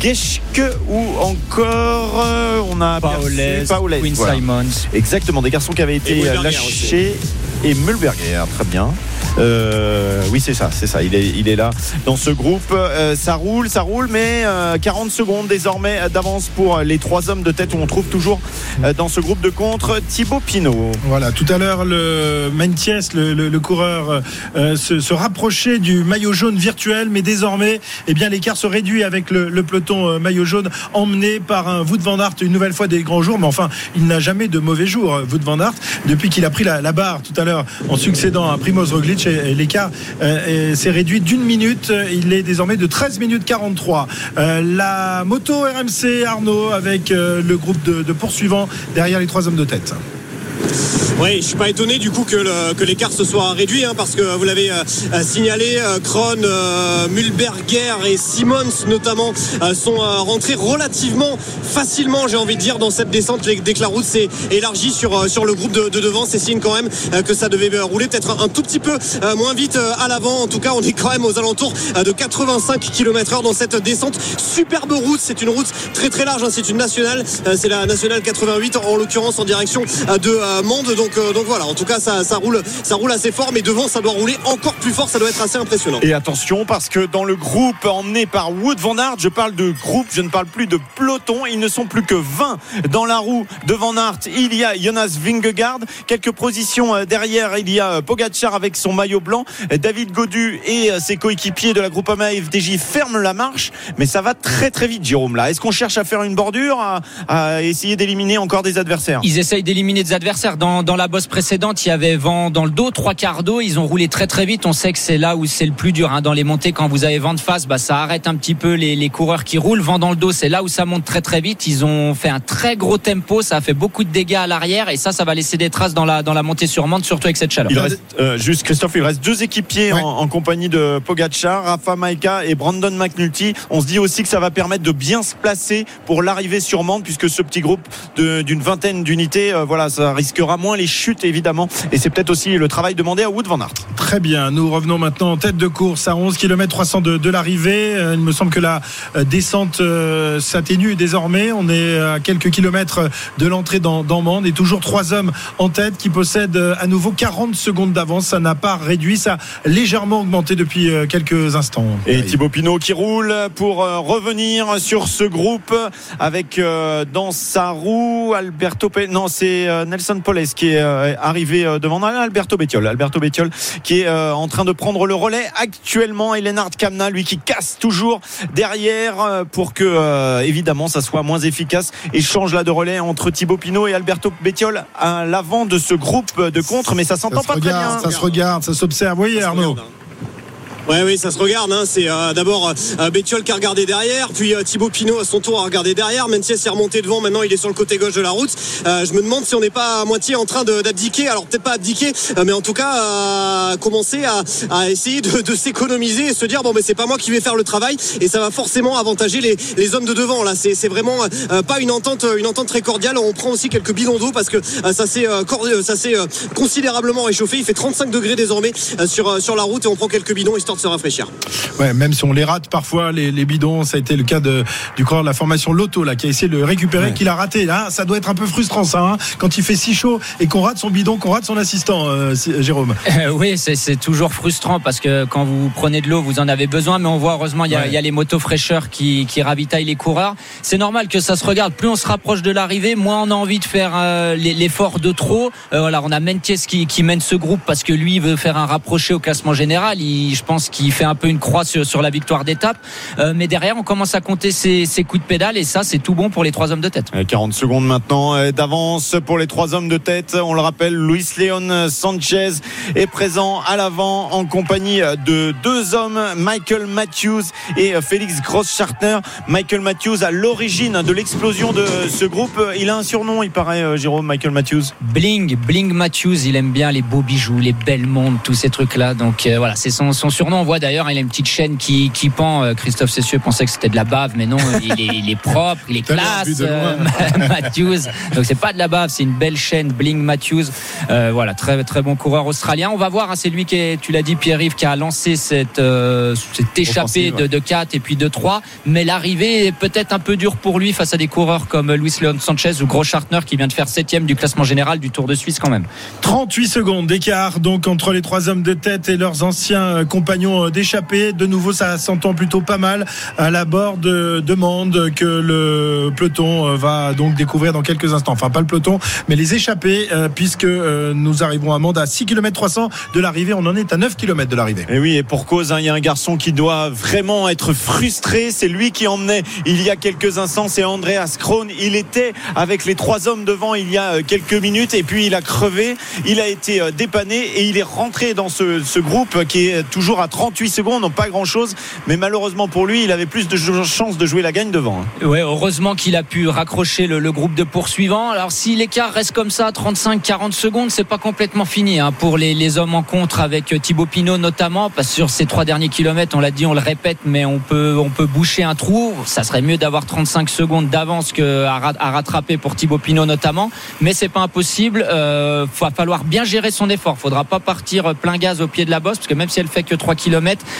Geschke ou encore on a Paoles, Paoles Quinn voilà. Simons. Exactement, des garçons qui avaient été lâchés et Mulberger, très bien. Euh, oui, c'est ça, c'est ça. Il est, il est là dans ce groupe. Euh, ça roule, ça roule, mais euh, 40 secondes désormais d'avance pour les trois hommes de tête où on trouve toujours euh, dans ce groupe de contre Thibaut Pinot. Voilà, tout à l'heure, le Mentiès, le, coureur, euh, se, rapprochait du maillot jaune virtuel, mais désormais, eh bien, l'écart se réduit avec le, peloton euh, maillot jaune emmené par un Wout van Aert une nouvelle fois des grands jours. Mais enfin, il n'a jamais de mauvais jours, Wout van Aert, depuis qu'il a pris la, la barre tout à l'heure en succédant à Primoz Roglic l'écart euh, s'est réduit d'une minute. Il est désormais de 13 minutes 43. Euh, la moto RMC Arnaud avec euh, le groupe de poursuivants derrière les trois hommes de tête. Oui, je suis pas étonné du coup que, que l'écart se soit réduit hein, parce que vous l'avez euh, signalé, euh, Kron, euh, Mulberger et Simmons notamment sont rentrés relativement facilement, j'ai envie de dire, dans cette descente dès que la route s'est élargie sur, sur le groupe de, de devant. C'est signe quand même que ça devait rouler peut-être un, un, tout petit peu moins vite à l'avant. En tout cas, on est quand même aux alentours de 85 km/h dans cette descente. Superbe route, c'est une route très très large, hein, c'est une nationale, c'est la nationale 88 en l'occurrence en direction de Mende. Donc, euh, donc voilà, en tout cas, ça, ça, roule, ça roule assez fort, mais devant, ça doit rouler encore plus fort. Ça doit être assez impressionnant. Et attention, parce que dans le groupe emmené par Wood Van Aert, je parle de groupe, je ne parle plus de peloton. Ils ne sont plus que 20 dans la roue de Van Aert. Il y a Jonas Vingegaard. Quelques positions derrière, il y a Pogacar avec son maillot blanc. David Godu et ses coéquipiers de la groupe AMA FDJ ferment la marche, mais ça va très très vite, Jérôme. Là, est-ce qu'on cherche à faire une bordure, à, à essayer d'éliminer encore des adversaires? Ils essayent d'éliminer des adversaires dans, dans la bosse précédente, il y avait vent dans le dos, trois quarts d'eau. Ils ont roulé très très vite. On sait que c'est là où c'est le plus dur. Hein. Dans les montées, quand vous avez vent de face, bah, ça arrête un petit peu les, les coureurs qui roulent. Vent dans le dos, c'est là où ça monte très très vite. Ils ont fait un très gros tempo. Ça a fait beaucoup de dégâts à l'arrière. Et ça, ça va laisser des traces dans la, dans la montée sur Mende, surtout avec cette chaleur. Il reste, euh, juste Christophe, il reste deux équipiers ouais. en, en, compagnie de Pogacar, Rafa Maika et Brandon McNulty. On se dit aussi que ça va permettre de bien se placer pour l'arrivée sur Mende, puisque ce petit groupe d'une vingtaine d'unités, euh, voilà, ça risquera moins les chutes évidemment. Et c'est peut-être aussi le travail demandé à Wood Van Aert. Très bien. Nous revenons maintenant en tête de course à 11 km 300 de, de l'arrivée. Il me semble que la descente euh, s'atténue désormais. On est à quelques kilomètres de l'entrée dans, dans Mende et toujours trois hommes en tête qui possèdent à nouveau 40 secondes d'avance. Ça n'a pas réduit, ça a légèrement augmenté depuis quelques instants. Et Thibaut Pinot qui roule pour euh, revenir sur ce groupe avec euh, dans sa roue Alberto Pe... non c'est Nelson Poles qui est arrivé devant Alberto Bettiol. Alberto Bettiol qui est en train de prendre le relais actuellement. Et Lennart Kamna, lui qui casse toujours derrière pour que évidemment ça soit moins efficace et change là de relais entre Thibaut Pinot et Alberto Bettiol à l'avant de ce groupe de contre. Mais ça s'entend pas regarde, très bien. Ça se regarde, ça s'observe. Oui, Arnaud. Ouais, oui, ça se regarde. Hein. C'est euh, d'abord euh, Bétiol qui a regardé derrière, puis euh, Thibaut Pinot à son tour a regardé derrière. Mentiès est remonté devant. Maintenant, il est sur le côté gauche de la route. Euh, je me demande si on n'est pas à moitié en train d'abdiquer. Alors peut-être pas abdiquer, euh, mais en tout cas commencer à, essayer de, s'économiser et se dire bon, mais c'est pas moi qui vais faire le travail et ça va forcément avantager les, hommes de devant. Là, c'est vraiment euh, pas une entente, une entente très cordiale. On prend aussi quelques bidons d'eau parce que euh, ça s'est euh, euh, s'est euh, considérablement réchauffé. Il fait 35 degrés désormais euh, sur euh, la route et on prend quelques bidons de se rafraîchir. Ouais, même si on les rate parfois, les, les bidons, ça a été le cas de, du coureur de la formation Lotto, là, qui a essayé de le récupérer, qu'il a raté. Là, ça doit être un peu frustrant, ça, hein, quand il fait si chaud et qu'on rate son bidon, qu'on rate son assistant, euh, c'est- Jérôme. Euh, oui, c'est toujours frustrant parce que quand vous prenez de l'eau, vous en avez besoin, mais on voit heureusement il y a, Ouais. il y a les motos fraîcheurs qui, qui ravitaillent les coureurs. C'est normal que ça se regarde. Plus on se rapproche de l'arrivée, moins on a envie de faire euh, l'effort de trop. Euh, voilà, on a Mentiès qui, qui mène ce groupe parce que lui il veut faire un rapproché au classement général. Il, je pense qu'il fait un peu une croix sur, sur la victoire d'étape. Euh, mais derrière, on commence à compter ses, ses coups de pédale et ça, c'est tout bon pour les trois hommes de tête. Euh, 40 secondes maintenant euh, d'avance pour les trois hommes de tête. On le rappelle, Luis Leon Sanchez est présent à l'avant en compagnie de deux hommes, Michael Matthews et Félix Gross-Schartner. Michael Matthews à l'origine de l'explosion de ce groupe. Il a un surnom, il paraît, euh, Jérôme, Michael Matthews. Bling, Bling Matthews, il aime bien les beaux bijoux, les belles montres, tous ces trucs-là. Donc euh, voilà, c'est son, son surnom. On voit d'ailleurs, hein, il a une petite chaîne qui, qui pend. Euh, Christophe Cessieux pensait que c'était de la bave, mais non, il est, il est propre, il est classe. euh, Matthews. Donc c'est pas de la bave, c'est une belle chaîne, Bling Matthews. Euh, voilà, très très bon coureur australien. On va voir, hein, c'est lui qui est, tu l'as dit, Pierre-Yves, qui a lancé cette, euh, cette échappée de, de 4 et puis de 3. Mais l'arrivée est peut-être un peu dure pour lui face à des coureurs comme Luis Leon Sanchez ou Gros Schartner qui vient de faire septième du classement général du Tour de Suisse quand même. 38 secondes d'écart donc entre les trois hommes de tête et leurs anciens compagnons euh, d'échappée. De nouveau, ça s'entend plutôt pas mal à la borde demande que le peloton euh, va donc découvrir dans quelques instants. Enfin, pas le peloton, mais les échappés, euh, puisque nous arriverons à Mende à 6 km 300 de l'arrivée. On en est à 9 km de l'arrivée. Et oui, et pour cause, hein, il y a un garçon qui doit vraiment être frustré. C'est lui qui emmenait il y a quelques instants, c'est Andreas Krohn. Il était avec les trois hommes devant il y a quelques minutes et puis il a crevé. Il a été dépanné et il est rentré dans ce, ce groupe qui est toujours à 38 secondes, donc pas grand chose. Mais malheureusement pour lui, il avait plus de chances de jouer la gagne devant. hein. Ouais, heureusement qu'il a pu raccrocher le, groupe de poursuivants. Alors si l'écart reste comme ça, 35-40 secondes, c'est pas complètement fini hein, pour les, hommes en contre avec Thibaut Pinot notamment, parce que sur ces trois derniers kilomètres, on l'a dit, on le répète, mais on peut on peut boucher un trou. Ça serait mieux d'avoir 35 secondes d'avance que à, ra- à rattraper pour Thibaut Pinot notamment, mais c'est pas impossible. Euh, va falloir bien gérer son effort. Faudra pas partir plein gaz au pied de la bosse, parce que même si elle fait que 3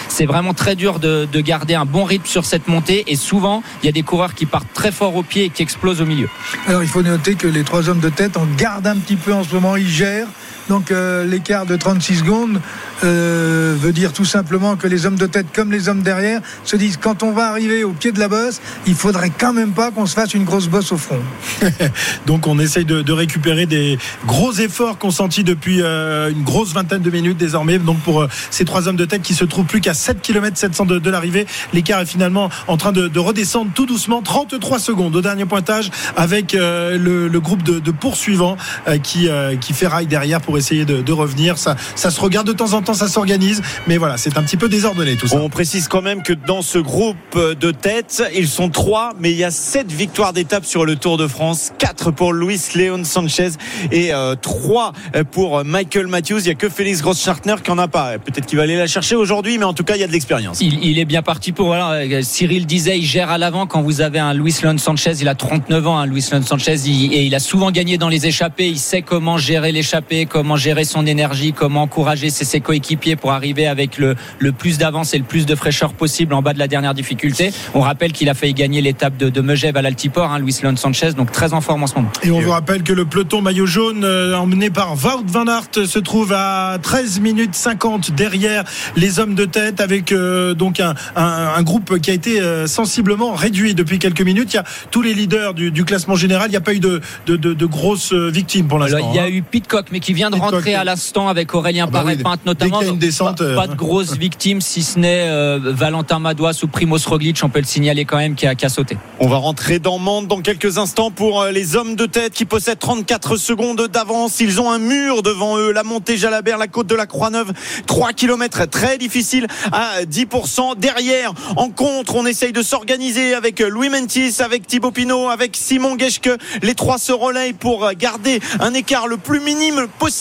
c'est vraiment très dur de garder un bon rythme sur cette montée. Et souvent, il y a des coureurs qui partent très fort au pied et qui explosent au milieu. Alors il faut noter que les trois hommes de tête en gardent un petit peu en ce moment, ils gèrent. Donc euh, l'écart de 36 secondes euh, veut dire tout simplement que les hommes de tête comme les hommes derrière se disent quand on va arriver au pied de la bosse, il faudrait quand même pas qu'on se fasse une grosse bosse au front. Donc on essaye de, récupérer des gros efforts consentis depuis euh, une grosse vingtaine de minutes désormais. Donc pour ces trois hommes de tête qui se trouvent plus qu'à 7 km 700 de, l'arrivée, l'écart est finalement en train de, de redescendre tout doucement, 33 secondes au dernier pointage avec le, groupe de, poursuivants qui, qui rail derrière pour essayer de, de revenir. Ça, ça se regarde de temps en temps, ça s'organise, mais voilà, c'est un petit peu désordonné tout ça. On précise quand même que dans ce groupe de tête, ils sont trois, mais il y a sept victoires d'étape sur le Tour de France, quatre pour Luis Leon Sanchez et euh, trois pour Michael Matthews. Il n'y a que Félix Gross-Schartner qui en a pas. Peut-être qu'il va aller la chercher aujourd'hui, mais en tout cas, il y a de l'expérience. Il, il est bien parti pour. Voilà, Cyril disait, il gère à l'avant quand vous avez un Luis Leon Sanchez. Il a 39 ans, hein, Luis Leon Sanchez, il- et il a souvent gagné dans les échappées. Il sait comment gérer l'échappée, comment gérer son énergie, comment encourager ses, ses coéquipiers pour arriver avec le, le plus d'avance et le plus de fraîcheur possible en bas de la dernière difficulté. On rappelle qu'il a failli gagner l'étape de, de Megève à l'Altiport, hein, Luis Leon Sanchez, donc très en forme en ce moment. Et on vous rappelle que le peloton maillot jaune euh, emmené par Wout van Aert se trouve à 13 minutes 50 derrière les hommes de tête avec euh, donc un, un- un groupe qui a été euh, sensiblement réduit depuis quelques minutes. Il y a tous les leaders du, du classement général. Il n'y a pas eu de, de, de- de grosses victimes pour l'instant. il y a hein. eu Pitcock, mais qui vient vient de rentrer à l'instant avec Aurélien Ah bah oui, Paré-Pinte dès qu'il y a notamment. une descente, pas, euh, pas de grosses victimes, si ce n'est euh, Valentin Madouas ou Primoz Roglic, on peut le signaler quand même, qui a, qui a sauté. On va rentrer dans Mende dans quelques instants pour euh, les hommes de tête qui possèdent 34 secondes d'avance. Ils ont un mur devant eux. La montée Jalabert, la côte de la Croix-Neuve. 3 km très difficile à 10%. Derrière, en contre, on essaye de s'organiser avec Louis Mentis, avec Thibaut Pinot, avec Simon Geschke. Les trois se relayent pour garder un écart le plus minime possible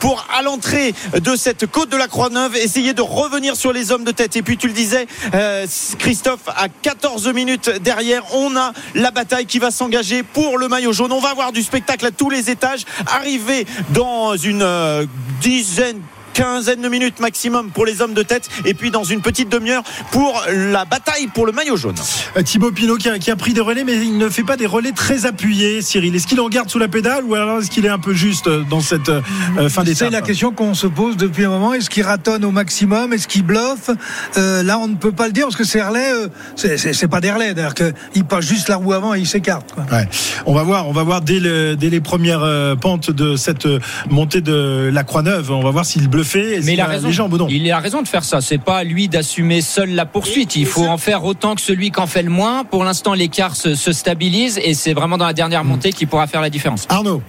pour à l'entrée de cette côte de la Croix-Neuve essayer de revenir sur les hommes de tête. Et puis tu le disais, euh, Christophe, à 14 minutes derrière, on a la bataille qui va s'engager pour le maillot jaune. On va avoir du spectacle à tous les étages. Arriver dans une euh, dizaine quinzaine de minutes maximum pour les hommes de tête et puis dans une petite demi-heure pour la bataille pour le maillot jaune. Euh, Thibaut Pinot qui a, qui a pris des relais, mais il ne fait pas des relais très appuyés, Cyril. Est-ce qu'il en garde sous la pédale ou alors est-ce qu'il est un peu juste euh, dans cette euh, fin d'étape C'est la question qu'on se pose depuis un moment. Est-ce qu'il ratonne au maximum? Est-ce qu'il bluffe? Euh, Là, on ne peut pas le dire parce que ces relais, euh, c'est- c'est c'est pas des relais. D'ailleurs, qu'il passe juste la roue avant et il s'écarte. Ouais. On va voir, on va voir dès, le- dès les premières euh, pentes de cette euh, montée de la Croix-Neuve. On va voir s'il bluffait. Mais il a raison. les. Il a raison de faire ça. C'est pas à lui d'assumer seul la poursuite. Il faut en faire autant que celui qui en fait le moins. Pour l'instant, l'écart se, se stabilise et c'est vraiment dans la dernière montée qu'il pourra faire la différence. Arnaud.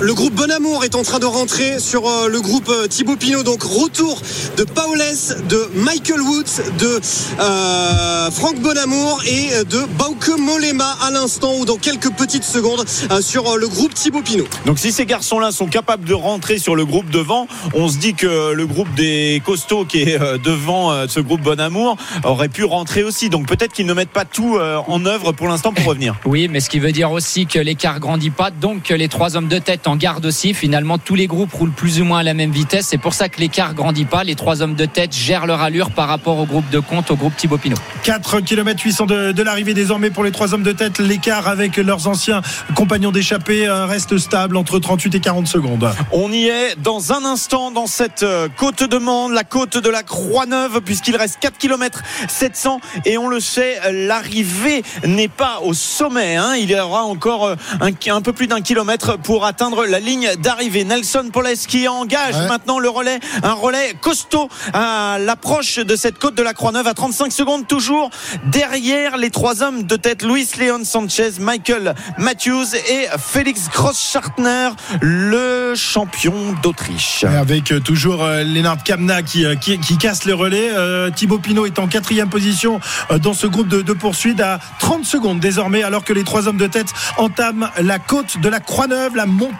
Le groupe Bonamour est en train de rentrer sur euh, le groupe euh, Thibaut Pinot. Donc retour de Paulès, de Michael Woods, de euh, Franck Bonamour et euh, de Bauke Mollema à l'instant ou dans quelques petites secondes euh, sur le groupe Thibaut Pinot. Donc si ces garçons-là sont capables de rentrer sur le groupe devant, on se dit que le groupe des costauds qui est devant euh, ce groupe Bon Amour aurait pu rentrer aussi. Donc peut-être qu'ils ne mettent pas tout euh, en œuvre pour l'instant pour revenir. Oui, mais ce qui veut dire aussi que l'écart grandit pas, donc que les trois hommes de tête en gardent aussi. Finalement, tous les groupes roulent plus ou moins à la même vitesse. C'est pour ça que l'écart grandit pas. Les trois hommes de tête gèrent leur allure par rapport au groupe de compte, au groupe Thibaut Pinot. 4 km 800 de, de l'arrivée désormais pour les trois hommes de tête. L'écart avec leurs anciens compagnons d'échappée euh, reste stable entre 38 et 40 secondes. On y est dans un instant dans cette euh, côte de Mende, la côte de la Croix-Neuve, puisqu'il reste 4 km 700 et on le sait, l'arrivée n'est pas au sommet. hein. Il y aura encore euh, un, un peu plus d'un kilomètre pour atteindre la ligne d'arrivée. Nelson Poles qui engage Ouais. maintenant le relais, un relais costaud à l'approche de cette côte de la Croix-Neuve à 35 secondes toujours derrière les trois hommes de tête Luis Leon Sanchez, Michael Matthews et Félix Gross-Schartner, le champion d'Autriche. Avec euh, toujours euh, Lennart Kamna qui, euh, qui, qui casse le relais. Thibaut Pinot est en quatrième position dans ce groupe de, de poursuite à 30 secondes désormais, alors que les trois hommes de tête entament la côte de la Croix-Neuve, la montée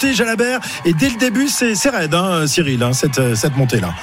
Et dès le début, c'est raide, hein, Cyril, hein, cette, cette montée-là.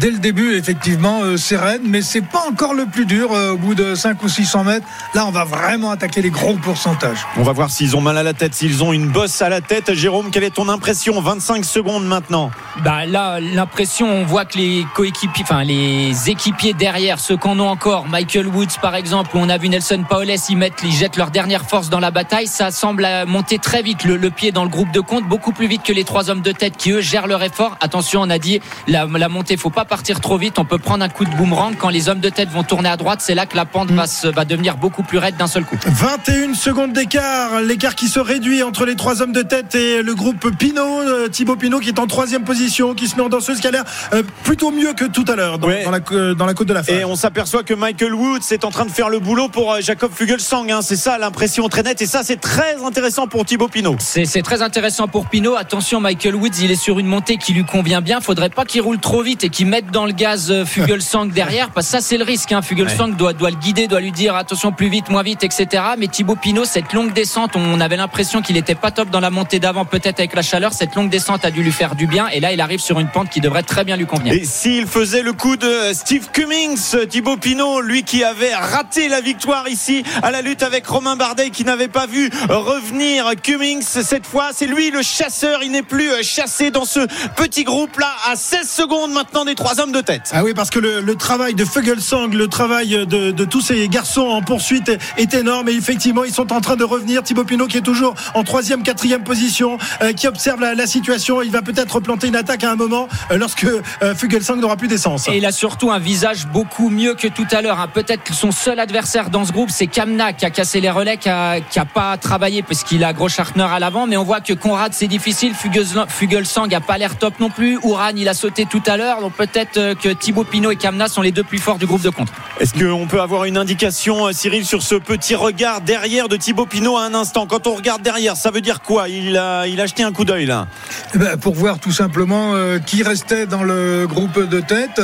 Dès le début, effectivement, euh, c'est raide, mais c'est pas encore le plus dur euh, au bout de 5 ou 600 mètres. Là, on va vraiment attaquer les gros pourcentages. On va voir s'ils ont mal à la tête, s'ils ont une bosse à la tête. Jérôme, quelle est ton impression? 25 secondes maintenant. Bah là, l'impression, on voit que les coéquipiers, enfin les équipiers derrière, ceux qu'on a encore, Michael Woods par exemple, où on a vu Nelson Paoles, ils mettent, ils jettent leur dernière force dans la bataille. Ça semble euh, monter très vite, le, le pied dans le groupe de compte, beaucoup plus vite que les trois hommes de tête qui eux gèrent leur effort. Attention, on a dit la, la montée, faut pas partir trop vite. On peut prendre un coup de boomerang quand les hommes de tête vont tourner à droite. C'est là que la pente va, se- va devenir beaucoup plus raide d'un seul coup. 21 secondes d'écart, l'écart qui se réduit entre les trois hommes de tête et le groupe Pinot, euh, Thibaut Pinot qui est en troisième position, qui se met en danseuse, qui a l'air euh, plutôt mieux que tout à l'heure dans, Ouais. dans la, euh, dans la côte de la fin. Et on s'aperçoit que Michael Woods est en train de faire le boulot pour Jacob Fugelsang. hein. C'est ça l'impression très nette. Et ça, c'est très intéressant pour Thibaut Pinot. C'est c'est très intéressant pour Pinot. Attention, Michael Woods, il est sur une montée qui lui convient bien. Faudrait pas qu'il roule trop vite et qu'il mette dans le gaz euh, Fugelsang derrière, parce que ça c'est le risque. Hein. Fugelsang doit, doit le guider, doit lui dire attention plus vite, moins vite, etc. Mais Thibaut Pinot, cette longue descente, on avait l'impression qu'il était pas top dans la montée d'avant, peut-être avec la chaleur. Cette longue descente a dû lui faire du bien. Et là, il arrive sur une pente qui devrait très bien lui convenir. Et s'il faisait le coup de Steve Cummings, Thibaut Pinot, lui qui avait raté la victoire ici à la lutte avec Romain Bardet, qui n'avait pas vu revenir Cummings cette fois, c'est lui le chasseur. Il n'est plus chassé dans ce petit groupe là à 16 secondes maintenant des trois hommes de tête. Ah oui, parce que le, le travail de Fugelsang, le travail de, de, tous ces garçons en poursuite est, est, énorme. Et effectivement, ils sont en train de revenir. Thibaut Pinot qui est toujours en troisième, quatrième position, euh, qui observe la, la, situation. Il va peut-être planter une attaque à un moment euh, lorsque euh, Fugelsang n'aura plus d'essence. Et il a surtout un visage beaucoup mieux que tout à l'heure. Hein. Peut-être son seul adversaire dans ce groupe, c'est Kamna qui a cassé les relais, qui a, qui a pas travaillé parce qu'il a gros Schartner à l'avant. Mais on voit que Conrad, c'est difficile. Fugelsang a pas l'air top non plus. Ouran, il a sauté tout à l'heure. Donc peut-être que Thibaut Pinot et Kamna sont les deux plus forts du groupe de contre. Est-ce qu'on peut avoir une indication, Cyril, sur ce petit regard derrière de Thibaut Pinot à un instant? Quand on regarde derrière, ça veut dire quoi? Il a, il a jeté un coup d'œil là eh ben, Pour voir tout simplement euh, qui restait dans le groupe de tête.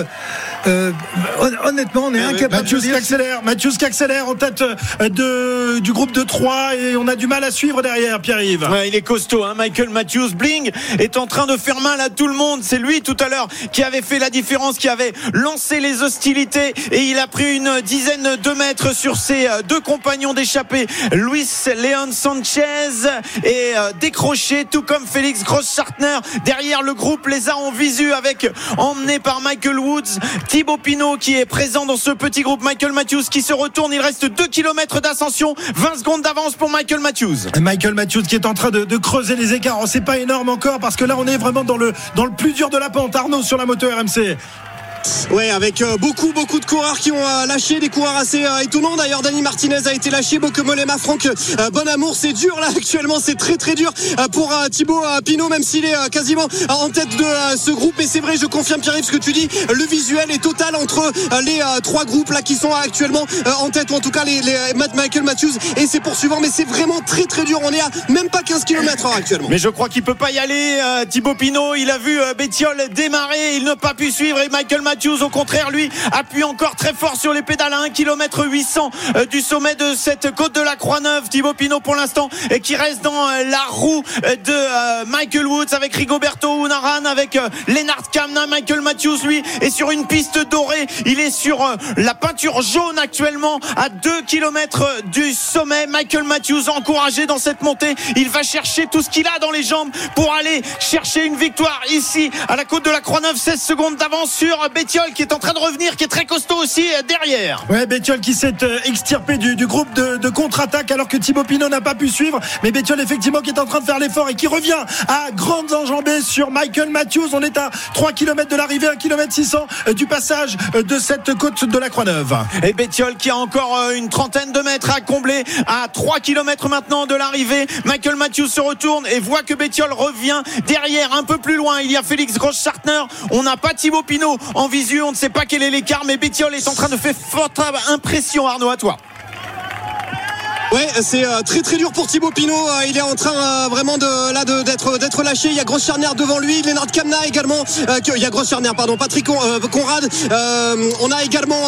Euh, honnêtement, on est incapable Mathieu qui accélère, Mathieu qui accélère en tête euh, de, du groupe de 3 et on a du mal à suivre derrière, Pierre-Yves. Ouais, il est costaud, hein. Michael Matthews. Bling est en train de faire mal à tout le monde. C'est lui tout à l'heure qui avait fait la différence, qui avait lancé les hostilités et il a pris une dizaine de mètres sur ses euh, deux compagnons d'échappée. Luis Leon Sanchez est décroché, tout comme Félix Gross-Schartner. Derrière le groupe les a en visu avec emmené par Michael Woods. Thibaut Pinot qui est présent dans ce petit groupe. Michael Matthews qui se retourne. Il reste 2 km d'ascension. 20 secondes d'avance pour Michael Matthews. Michael Matthews qui est en train de, creuser les écarts. Oh, c'est pas énorme encore parce que là on est vraiment dans le plus dur de la pente. Arnaud sur la moto RMC. Ouais, avec euh, beaucoup, beaucoup de coureurs qui ont euh, lâché, des coureurs assez euh, étonnants. D'ailleurs, Dani Martinez a été lâché, Bokemolema, Franck Bon Amour, c'est dur là actuellement, c'est très très dur pour Thibaut Pinot, même s'il est quasiment en tête de ce groupe. Et c'est vrai, je confirme Pierre-Yves ce que tu dis, le visuel est total entre les trois groupes là qui sont actuellement en tête, ou en tout cas les, les Michael Matthews et ses poursuivants. Mais c'est vraiment très très dur. On est à même pas 15 km heure actuellement. Mais je crois qu'il peut pas y aller, Thibaut Pinot. Il a vu Bettiol démarrer, il n'a pas pu suivre et Michael Matthews Matthews au contraire lui appuie encore très fort sur les pédales à 1 km 800 du sommet de cette côte de la Croix-Neuve. Thibaut Pinot pour l'instant et qui reste dans euh, la roue euh, de euh, Michael Woods avec Rigoberto Unaran avec Lennart Kamna Michael Matthews lui est sur une piste dorée. Il est sur la peinture jaune actuellement à 2 km du sommet. Michael Matthews encouragé dans cette montée. Il va chercher tout ce qu'il a dans les jambes pour aller chercher une victoire ici à la côte de la Croix-Neuve. 16 secondes d'avance sur Bétiol qui est en train de revenir, qui est très costaud aussi euh, derrière. Ouais, Bétiol qui s'est euh, extirpé du, du groupe de, de contre-attaque alors que Thibaut Pinot n'a pas pu suivre. Mais Bétiol effectivement qui est en train de faire l'effort et qui revient à grandes enjambées sur Michael Matthews. On est à 3 km de l'arrivée, 1 km 600 du passage euh, de cette côte de la Croix-Neuve. Et Bétiol qui a encore une trentaine de mètres à combler à 3 km maintenant de l'arrivée. Michael Matthews se retourne et voit que Bétiol revient derrière un peu plus loin. Il y a Félix Gross-Schartner. On n'a pas Thibaut Pinot en On ne sait pas quel est l'écart, mais Bétiol est en train de faire forte impression. Arnaud, à toi. Ouais, c'est euh, très très dur pour Thibaut Pinot. Euh, il est en train euh, vraiment de là d'être d'être lâché. Il y a grosse charnière devant lui. Lennart Kamna également. il y a grosse charnière, pardon. Patrick Conrad. on a également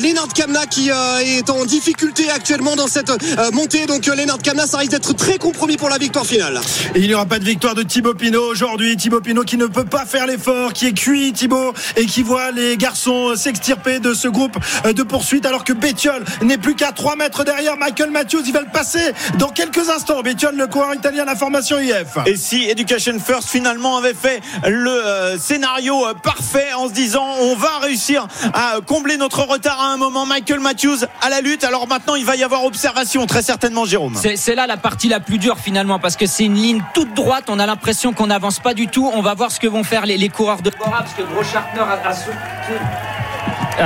Lennart Kamna qui est en difficulté actuellement dans cette montée. Donc Lennart Kamna, ça risque d'être très compromis pour la victoire finale. Il n'y aura pas de victoire de Thibaut Pinot aujourd'hui. Thibaut Pinot qui ne peut pas faire l'effort, qui est cuit Thibaut et qui voit les garçons s'extirper de ce groupe de poursuite alors que Bétiol n'est plus qu'à 3 mètres derrière Michael Mathieu il va le passer dans quelques instants. Bétiol, le coureur italien, la formation IF. Et si Education First finalement avait fait le euh, scénario euh, parfait en se disant on va réussir à combler notre retard à un moment, Michael Matthews à la lutte. Alors maintenant, il va y avoir observation, très certainement, Jérôme. C'est là la partie la plus dure finalement parce que c'est une ligne toute droite. On a l'impression qu'on n'avance pas du tout. On va voir ce que vont faire les, coureurs de Bora parce que Gros Schartner a, a a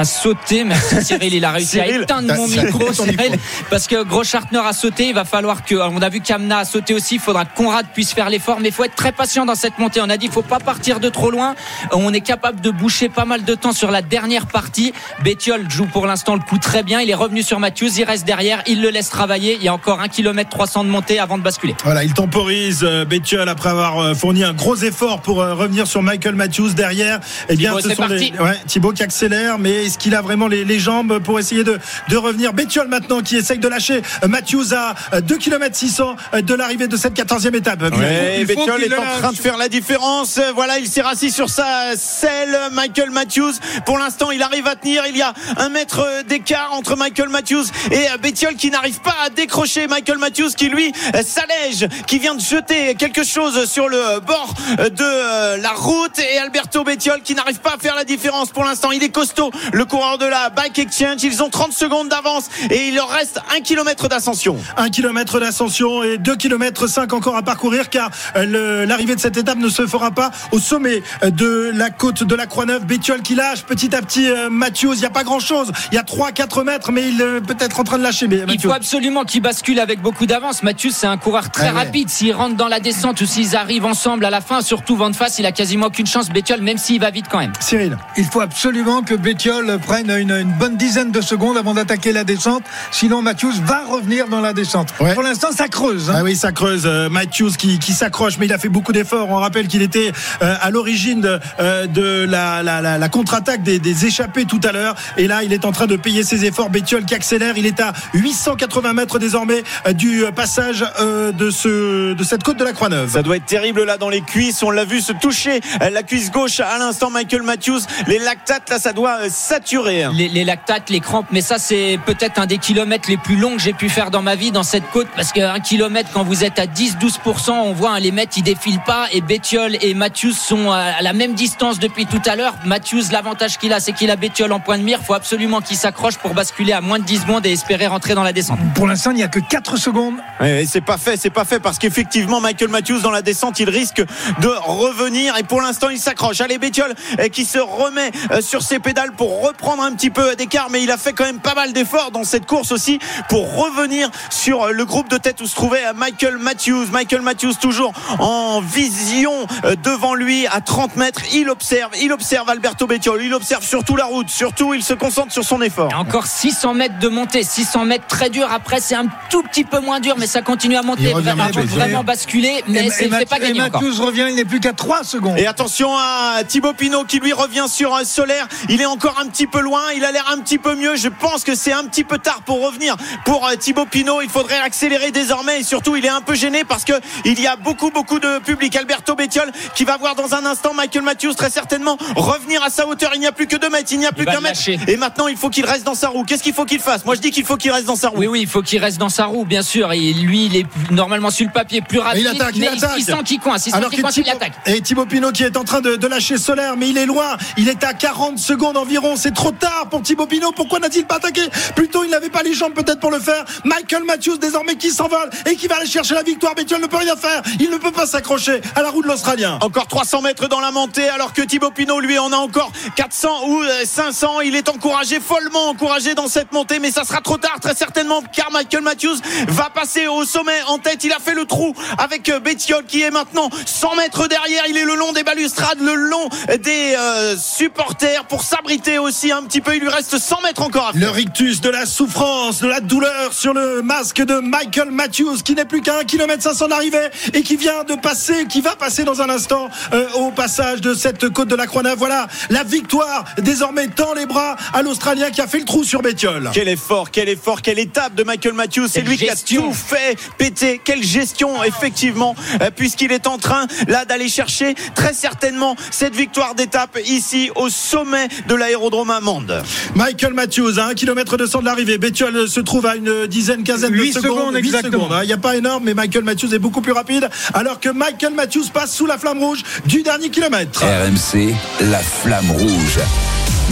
sauté. Merci Cyril, il a réussi à éteindre mon micro, Cyril, parce que Gros Schartner a sauté. Il va falloir que, on a vu Kamna a sauté aussi. Il faudra que Conrad puisse faire l'effort, mais il faut être très patient dans cette montée. On a dit, il faut pas partir de trop loin. On est capable de boucher pas mal de temps sur la dernière partie. Bétiol joue pour l'instant le coup très bien. Il est revenu sur Matthews, il reste derrière, il le laisse travailler. Il y a encore un km 300 de montée avant de basculer. Voilà, il temporise euh, Bétiol après avoir euh, fourni un gros effort pour euh, revenir sur Michael Matthews derrière. Eh bien, Thibaut, ce sont les... ouais, Thibaut qui accélère, mais Est-ce qu'il a vraiment les, les jambes pour essayer de, de revenir Bétiol maintenant qui essaye de lâcher Matthews à 2 km 600 de l'arrivée de cette 14e étape. Ouais, qu'il est en train de faire la différence. Voilà, il s'est rassis sur sa selle. Michael Matthews, pour l'instant, il arrive à tenir. Il y a un mètre d'écart entre Michael Matthews et Bettiol qui n'arrive pas à décrocher. Michael Matthews qui lui s'allège, qui vient de jeter quelque chose sur le bord de la route et Alberto Bettiol qui n'arrive pas à faire la différence pour l'instant. Il est costaud, le coureur de la Bike Exchange. Ils ont 30 secondes d'avance et il leur reste un kilomètre d'ascension. 1 km d'ascension et 2 km 5 encore à parcourir car euh, l'arrivée de cette étape ne se fera pas au sommet euh, de la côte de la Croix-Neuve. Bétiol qui lâche petit à petit euh, Matthews. Il n'y a pas grand chose. Il y a 3-4 mètres, mais il est peut-être en train de lâcher. Mais Il faut absolument qu'il bascule avec beaucoup d'avance. Mathieu, c'est un coureur très Ah ouais. rapide. S'ils rentrent dans la descente ou s'ils arrivent ensemble à la fin, surtout vent de face, il a quasiment aucune chance. Bétiol, même s'il va vite quand même. Cyril. Il faut absolument que Bétiol prenne une, une bonne dizaine de secondes avant d'attaquer la descente. Sinon, Matthews va revenir dans la descente. Ouais. Pour l'instant, ça creuse. hein. Ah oui, ça creuse. Euh, Matthews qui, qui s'accroche, mais il a fait beaucoup d'efforts. On rappelle qu'il était euh, à l'origine de, euh, de la, la, la, la contre-attaque des, des échappés tout à l'heure. Et là, il est en train de payer ses efforts. Bétiol qui accélère. Il est à 880 mètres désormais euh, du passage euh, de, ce, de cette côte de la Croix-Neuve. Ça doit être terrible là dans les cuisses. On l'a vu se toucher la cuisse gauche à l'instant. Michael Matthews, les lactates là, ça doit saturer. Les, les lactates, les crampes, mais ça c'est peut-être un des kilomètres les plus longs que j'ai pu faire dans ma vie dans cette côte parce qu'un kilomètre quand vous êtes à 10-12%, on voit hein, les mecs ils défilent pas et Bettiol et Matthews sont à la même distance depuis tout à l'heure. Matthews, l'avantage qu'il a, c'est qu'il a Bettiol en point de mire. Faut absolument qu'il s'accroche pour basculer à moins de 10 secondes et espérer rentrer dans la descente. Pour l'instant, il n'y a que 4 secondes. Ouais, c'est pas fait, c'est pas fait parce qu'effectivement Michael Matthews dans la descente, il risque de revenir et pour l'instant il s'accroche. Allez Bétiol euh, qui se remet euh, sur ses pédales pour reprendre un petit peu d'écart, mais il a fait quand même pas mal d'efforts dans cette course aussi pour revenir sur euh, le groupe de tête où se trouvait euh, Michael Matthews. Michael Matthews toujours en vision euh, devant lui à 30 mètres. Il observe, il observe Alberto Bettiol, il observe surtout la route, surtout il se concentre sur son effort. Et encore 600 mètres de montée, 600 mètres très dur. Après, c'est un tout petit peu moins dur, mais ça continue à monter, Il revient vraiment, vraiment basculer, mais Et- c'est et pas Matthews- et gagné encore. Matthews revient, il n'est plus qu'à 3 secondes. Et attention à Thibaut Pinot qui lui revient sur euh, Solaire. Il est encore un petit peu loin. Il a l'air un petit peu mieux. Je pense que c'est un petit peu tard pour revenir pour euh, Thibaut Pinot. Il faudrait accélérer désormais. Et surtout, il est un peu gêné parce que il y a beaucoup, beaucoup de public. Alberto Bettiol qui va voir dans un instant Michael Matthews très certainement revenir à sa hauteur. Il n'y a plus que deux mètres. Il n'y a plus qu'un mètre. Et maintenant, il faut qu'il reste dans sa roue. Qu'est-ce qu'il faut qu'il fasse? Moi, je dis qu'il faut qu'il reste dans sa roue. Oui, oui, il faut qu'il reste dans sa roue, bien sûr. Et lui, il est normalement sur le papier plus rapide, il attaque, il mais attaque. il sent qu'il coince. Il Alors coince, il Thibaut, attaque. et Thibaut Pinot qui est en train de, de lâcher Solaire, mais il est loin. Il est à 40 secondes environ. C'est trop tard pour Thibaut Pinot. Pourquoi n'a-t-il pas attaqué Plutôt, il n'avait pas les jambes peut-être pour le faire. Michael Matthews désormais qui s'envole et qui va aller chercher la victoire. Bétiol ne peut rien faire. Il ne peut pas s'accrocher à la roue de l'Australien. Encore 300 mètres dans la montée, alors que Thibaut Pinot, lui, en a encore 400 ou euh, 500. Il est encouragé, follement encouragé dans cette montée, mais ça sera trop tard, très certainement, car Michael Matthews va passer au sommet en tête. Il a fait le trou avec euh, Bettiol, qui est maintenant 100 mètres derrière. Il est le long des balustrades, le long des euh, supporters pour s'abriter aussi un petit peu. Il lui reste 100 mètres encore à faire. Le rictus de la souffrance, de la douleur sur le masque de Michael Matthews, qui n'est plus qu'à 1 km 500 d'arrivée et qui vient de passer, qui va passer dans un instant euh, au passage de cette côte de la Croix-Neuve. Voilà, la victoire désormais tend les bras à l'Australien qui a fait le trou sur Bétiol. Quel effort, quel effort, quelle étape de Michael Matthews. C'est lui qui a gestion. tout fait péter. Quelle gestion, effectivement, euh, puisqu'il est en train là d'aller chercher très certainement cette victoire d'étape ici au sommet de l'aérodrome Amande. Michael Matthews à 1 km 200 de l'arrivée. Bétiol se trouve à une dizaine, quinzaine de Huit secondes. secondes, exactement. secondes, hein. Il n'y a pas énorme, mais Michael Matthews est beaucoup plus rapide. Alors que Michael Matthews passe sous la flamme rouge du dernier kilomètre. RMC, la flamme rouge.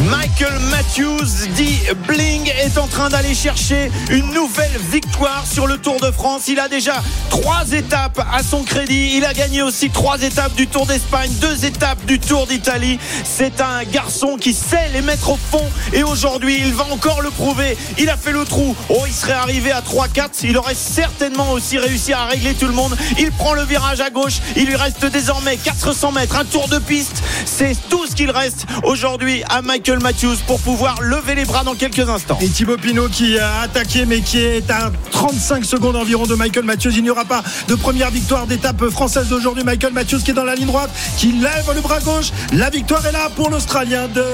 Michael Matthews dit Bling est en train d'aller chercher une nouvelle victoire sur le Tour de France. Il a déjà trois étapes à son crédit. Il a gagné aussi trois étapes du Tour d'Espagne, deux étapes du Tour d'Italie. C'est un garçon qui sait les mettre au fond et aujourd'hui il va encore le prouver. Il a fait le trou. Oh, il serait arrivé à 3-4. Il aurait certainement aussi réussi à régler tout le monde. Il prend le virage à gauche. Il lui reste désormais 400 mètres, un tour de piste. C'est tout ce qu'il reste aujourd'hui à Michael Michael Matthews pour pouvoir lever les bras dans quelques instants. Et Thibaut Pinot qui a attaqué mais qui est à 35 secondes environ de Michael Matthews. Il n'y aura pas de première victoire d'étape française d'aujourd'hui. Michael Matthews qui est dans la ligne droite, qui lève le bras gauche. La victoire est là pour l'Australien de,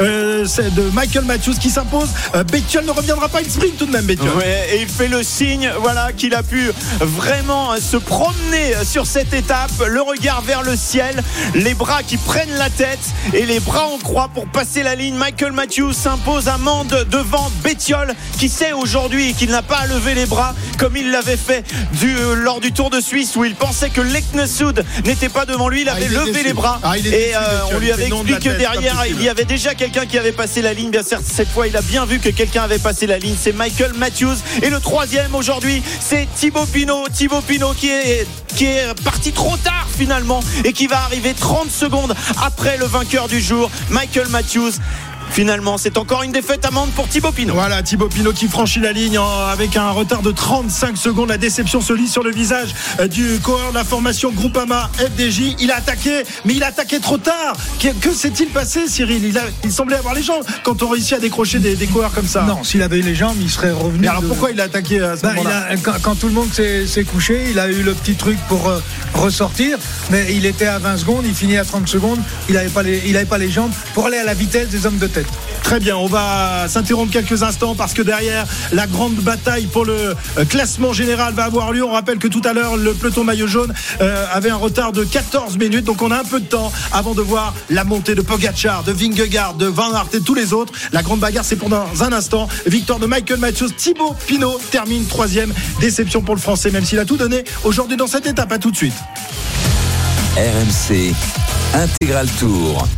euh, de Michael Matthews qui s'impose. Euh, Bettiol ne reviendra pas, il sprint tout de même Bettiol. Ouais, et il fait le signe voilà, qu'il a pu vraiment se promener sur cette étape, le regard vers le ciel, les bras qui prennent la tête et les bras en croix pour passer la ligne. Michael Matthews s'impose à Mende devant Bettiol qui sait aujourd'hui qu'il n'a pas à lever les bras comme il l'avait fait du, lors du Tour de Suisse où il pensait que Leknesud n'était pas devant lui. Il avait Ah, il est levé déçu. les bras Ah, et euh, on lui avait de expliqué que tête, derrière il y avait déjà quelqu'un qui avait passé la ligne. Bien sûr, cette fois il a bien vu que quelqu'un avait passé la ligne. C'est Michael Matthews. Et le troisième aujourd'hui, c'est Thibaut Pinot. Thibaut Pinot qui est, qui est parti trop tard finalement et qui va arriver 30 secondes après le vainqueur du jour, Michael Matthews. Finalement, c'est encore une défaite amende pour Thibaut Pinot. Voilà, Thibaut Pinot qui franchit la ligne avec un retard de 35 secondes. La déception se lit sur le visage euh, du coureur de la formation Groupama FDJ. Il a attaqué, mais il a attaqué trop tard. Que, que s'est-il passé, Cyril? Il, a- il semblait avoir les jambes quand on réussit à décrocher des, des coureurs comme ça. Non, s'il avait eu les jambes, il serait revenu. Mais alors de- pourquoi il a attaqué à ce Bah, il moment-là? a- quand, quand tout le monde s'est s'est couché, il a eu le petit truc pour euh, ressortir, mais il était à 20 secondes, il finit à 30 secondes, il n'avait pas, les- il avait pas les jambes pour aller à la vitesse des hommes de tête. Très bien, on va s'interrompre quelques instants parce que derrière, la grande bataille pour le euh, classement général va avoir lieu. On rappelle que tout à l'heure, le peloton maillot jaune euh, avait un retard de 14 minutes, donc on a un peu de temps avant de voir la montée de Pogacar, de Vingegaard, de Van Aert et tous les autres. La grande bagarre, c'est pendant un instant. Victoire de Michael Matthews, Thibaut Pinot termine troisième. Déception pour le Français, même s'il a tout donné aujourd'hui dans cette étape. À tout de suite. RMC Intégral Tour.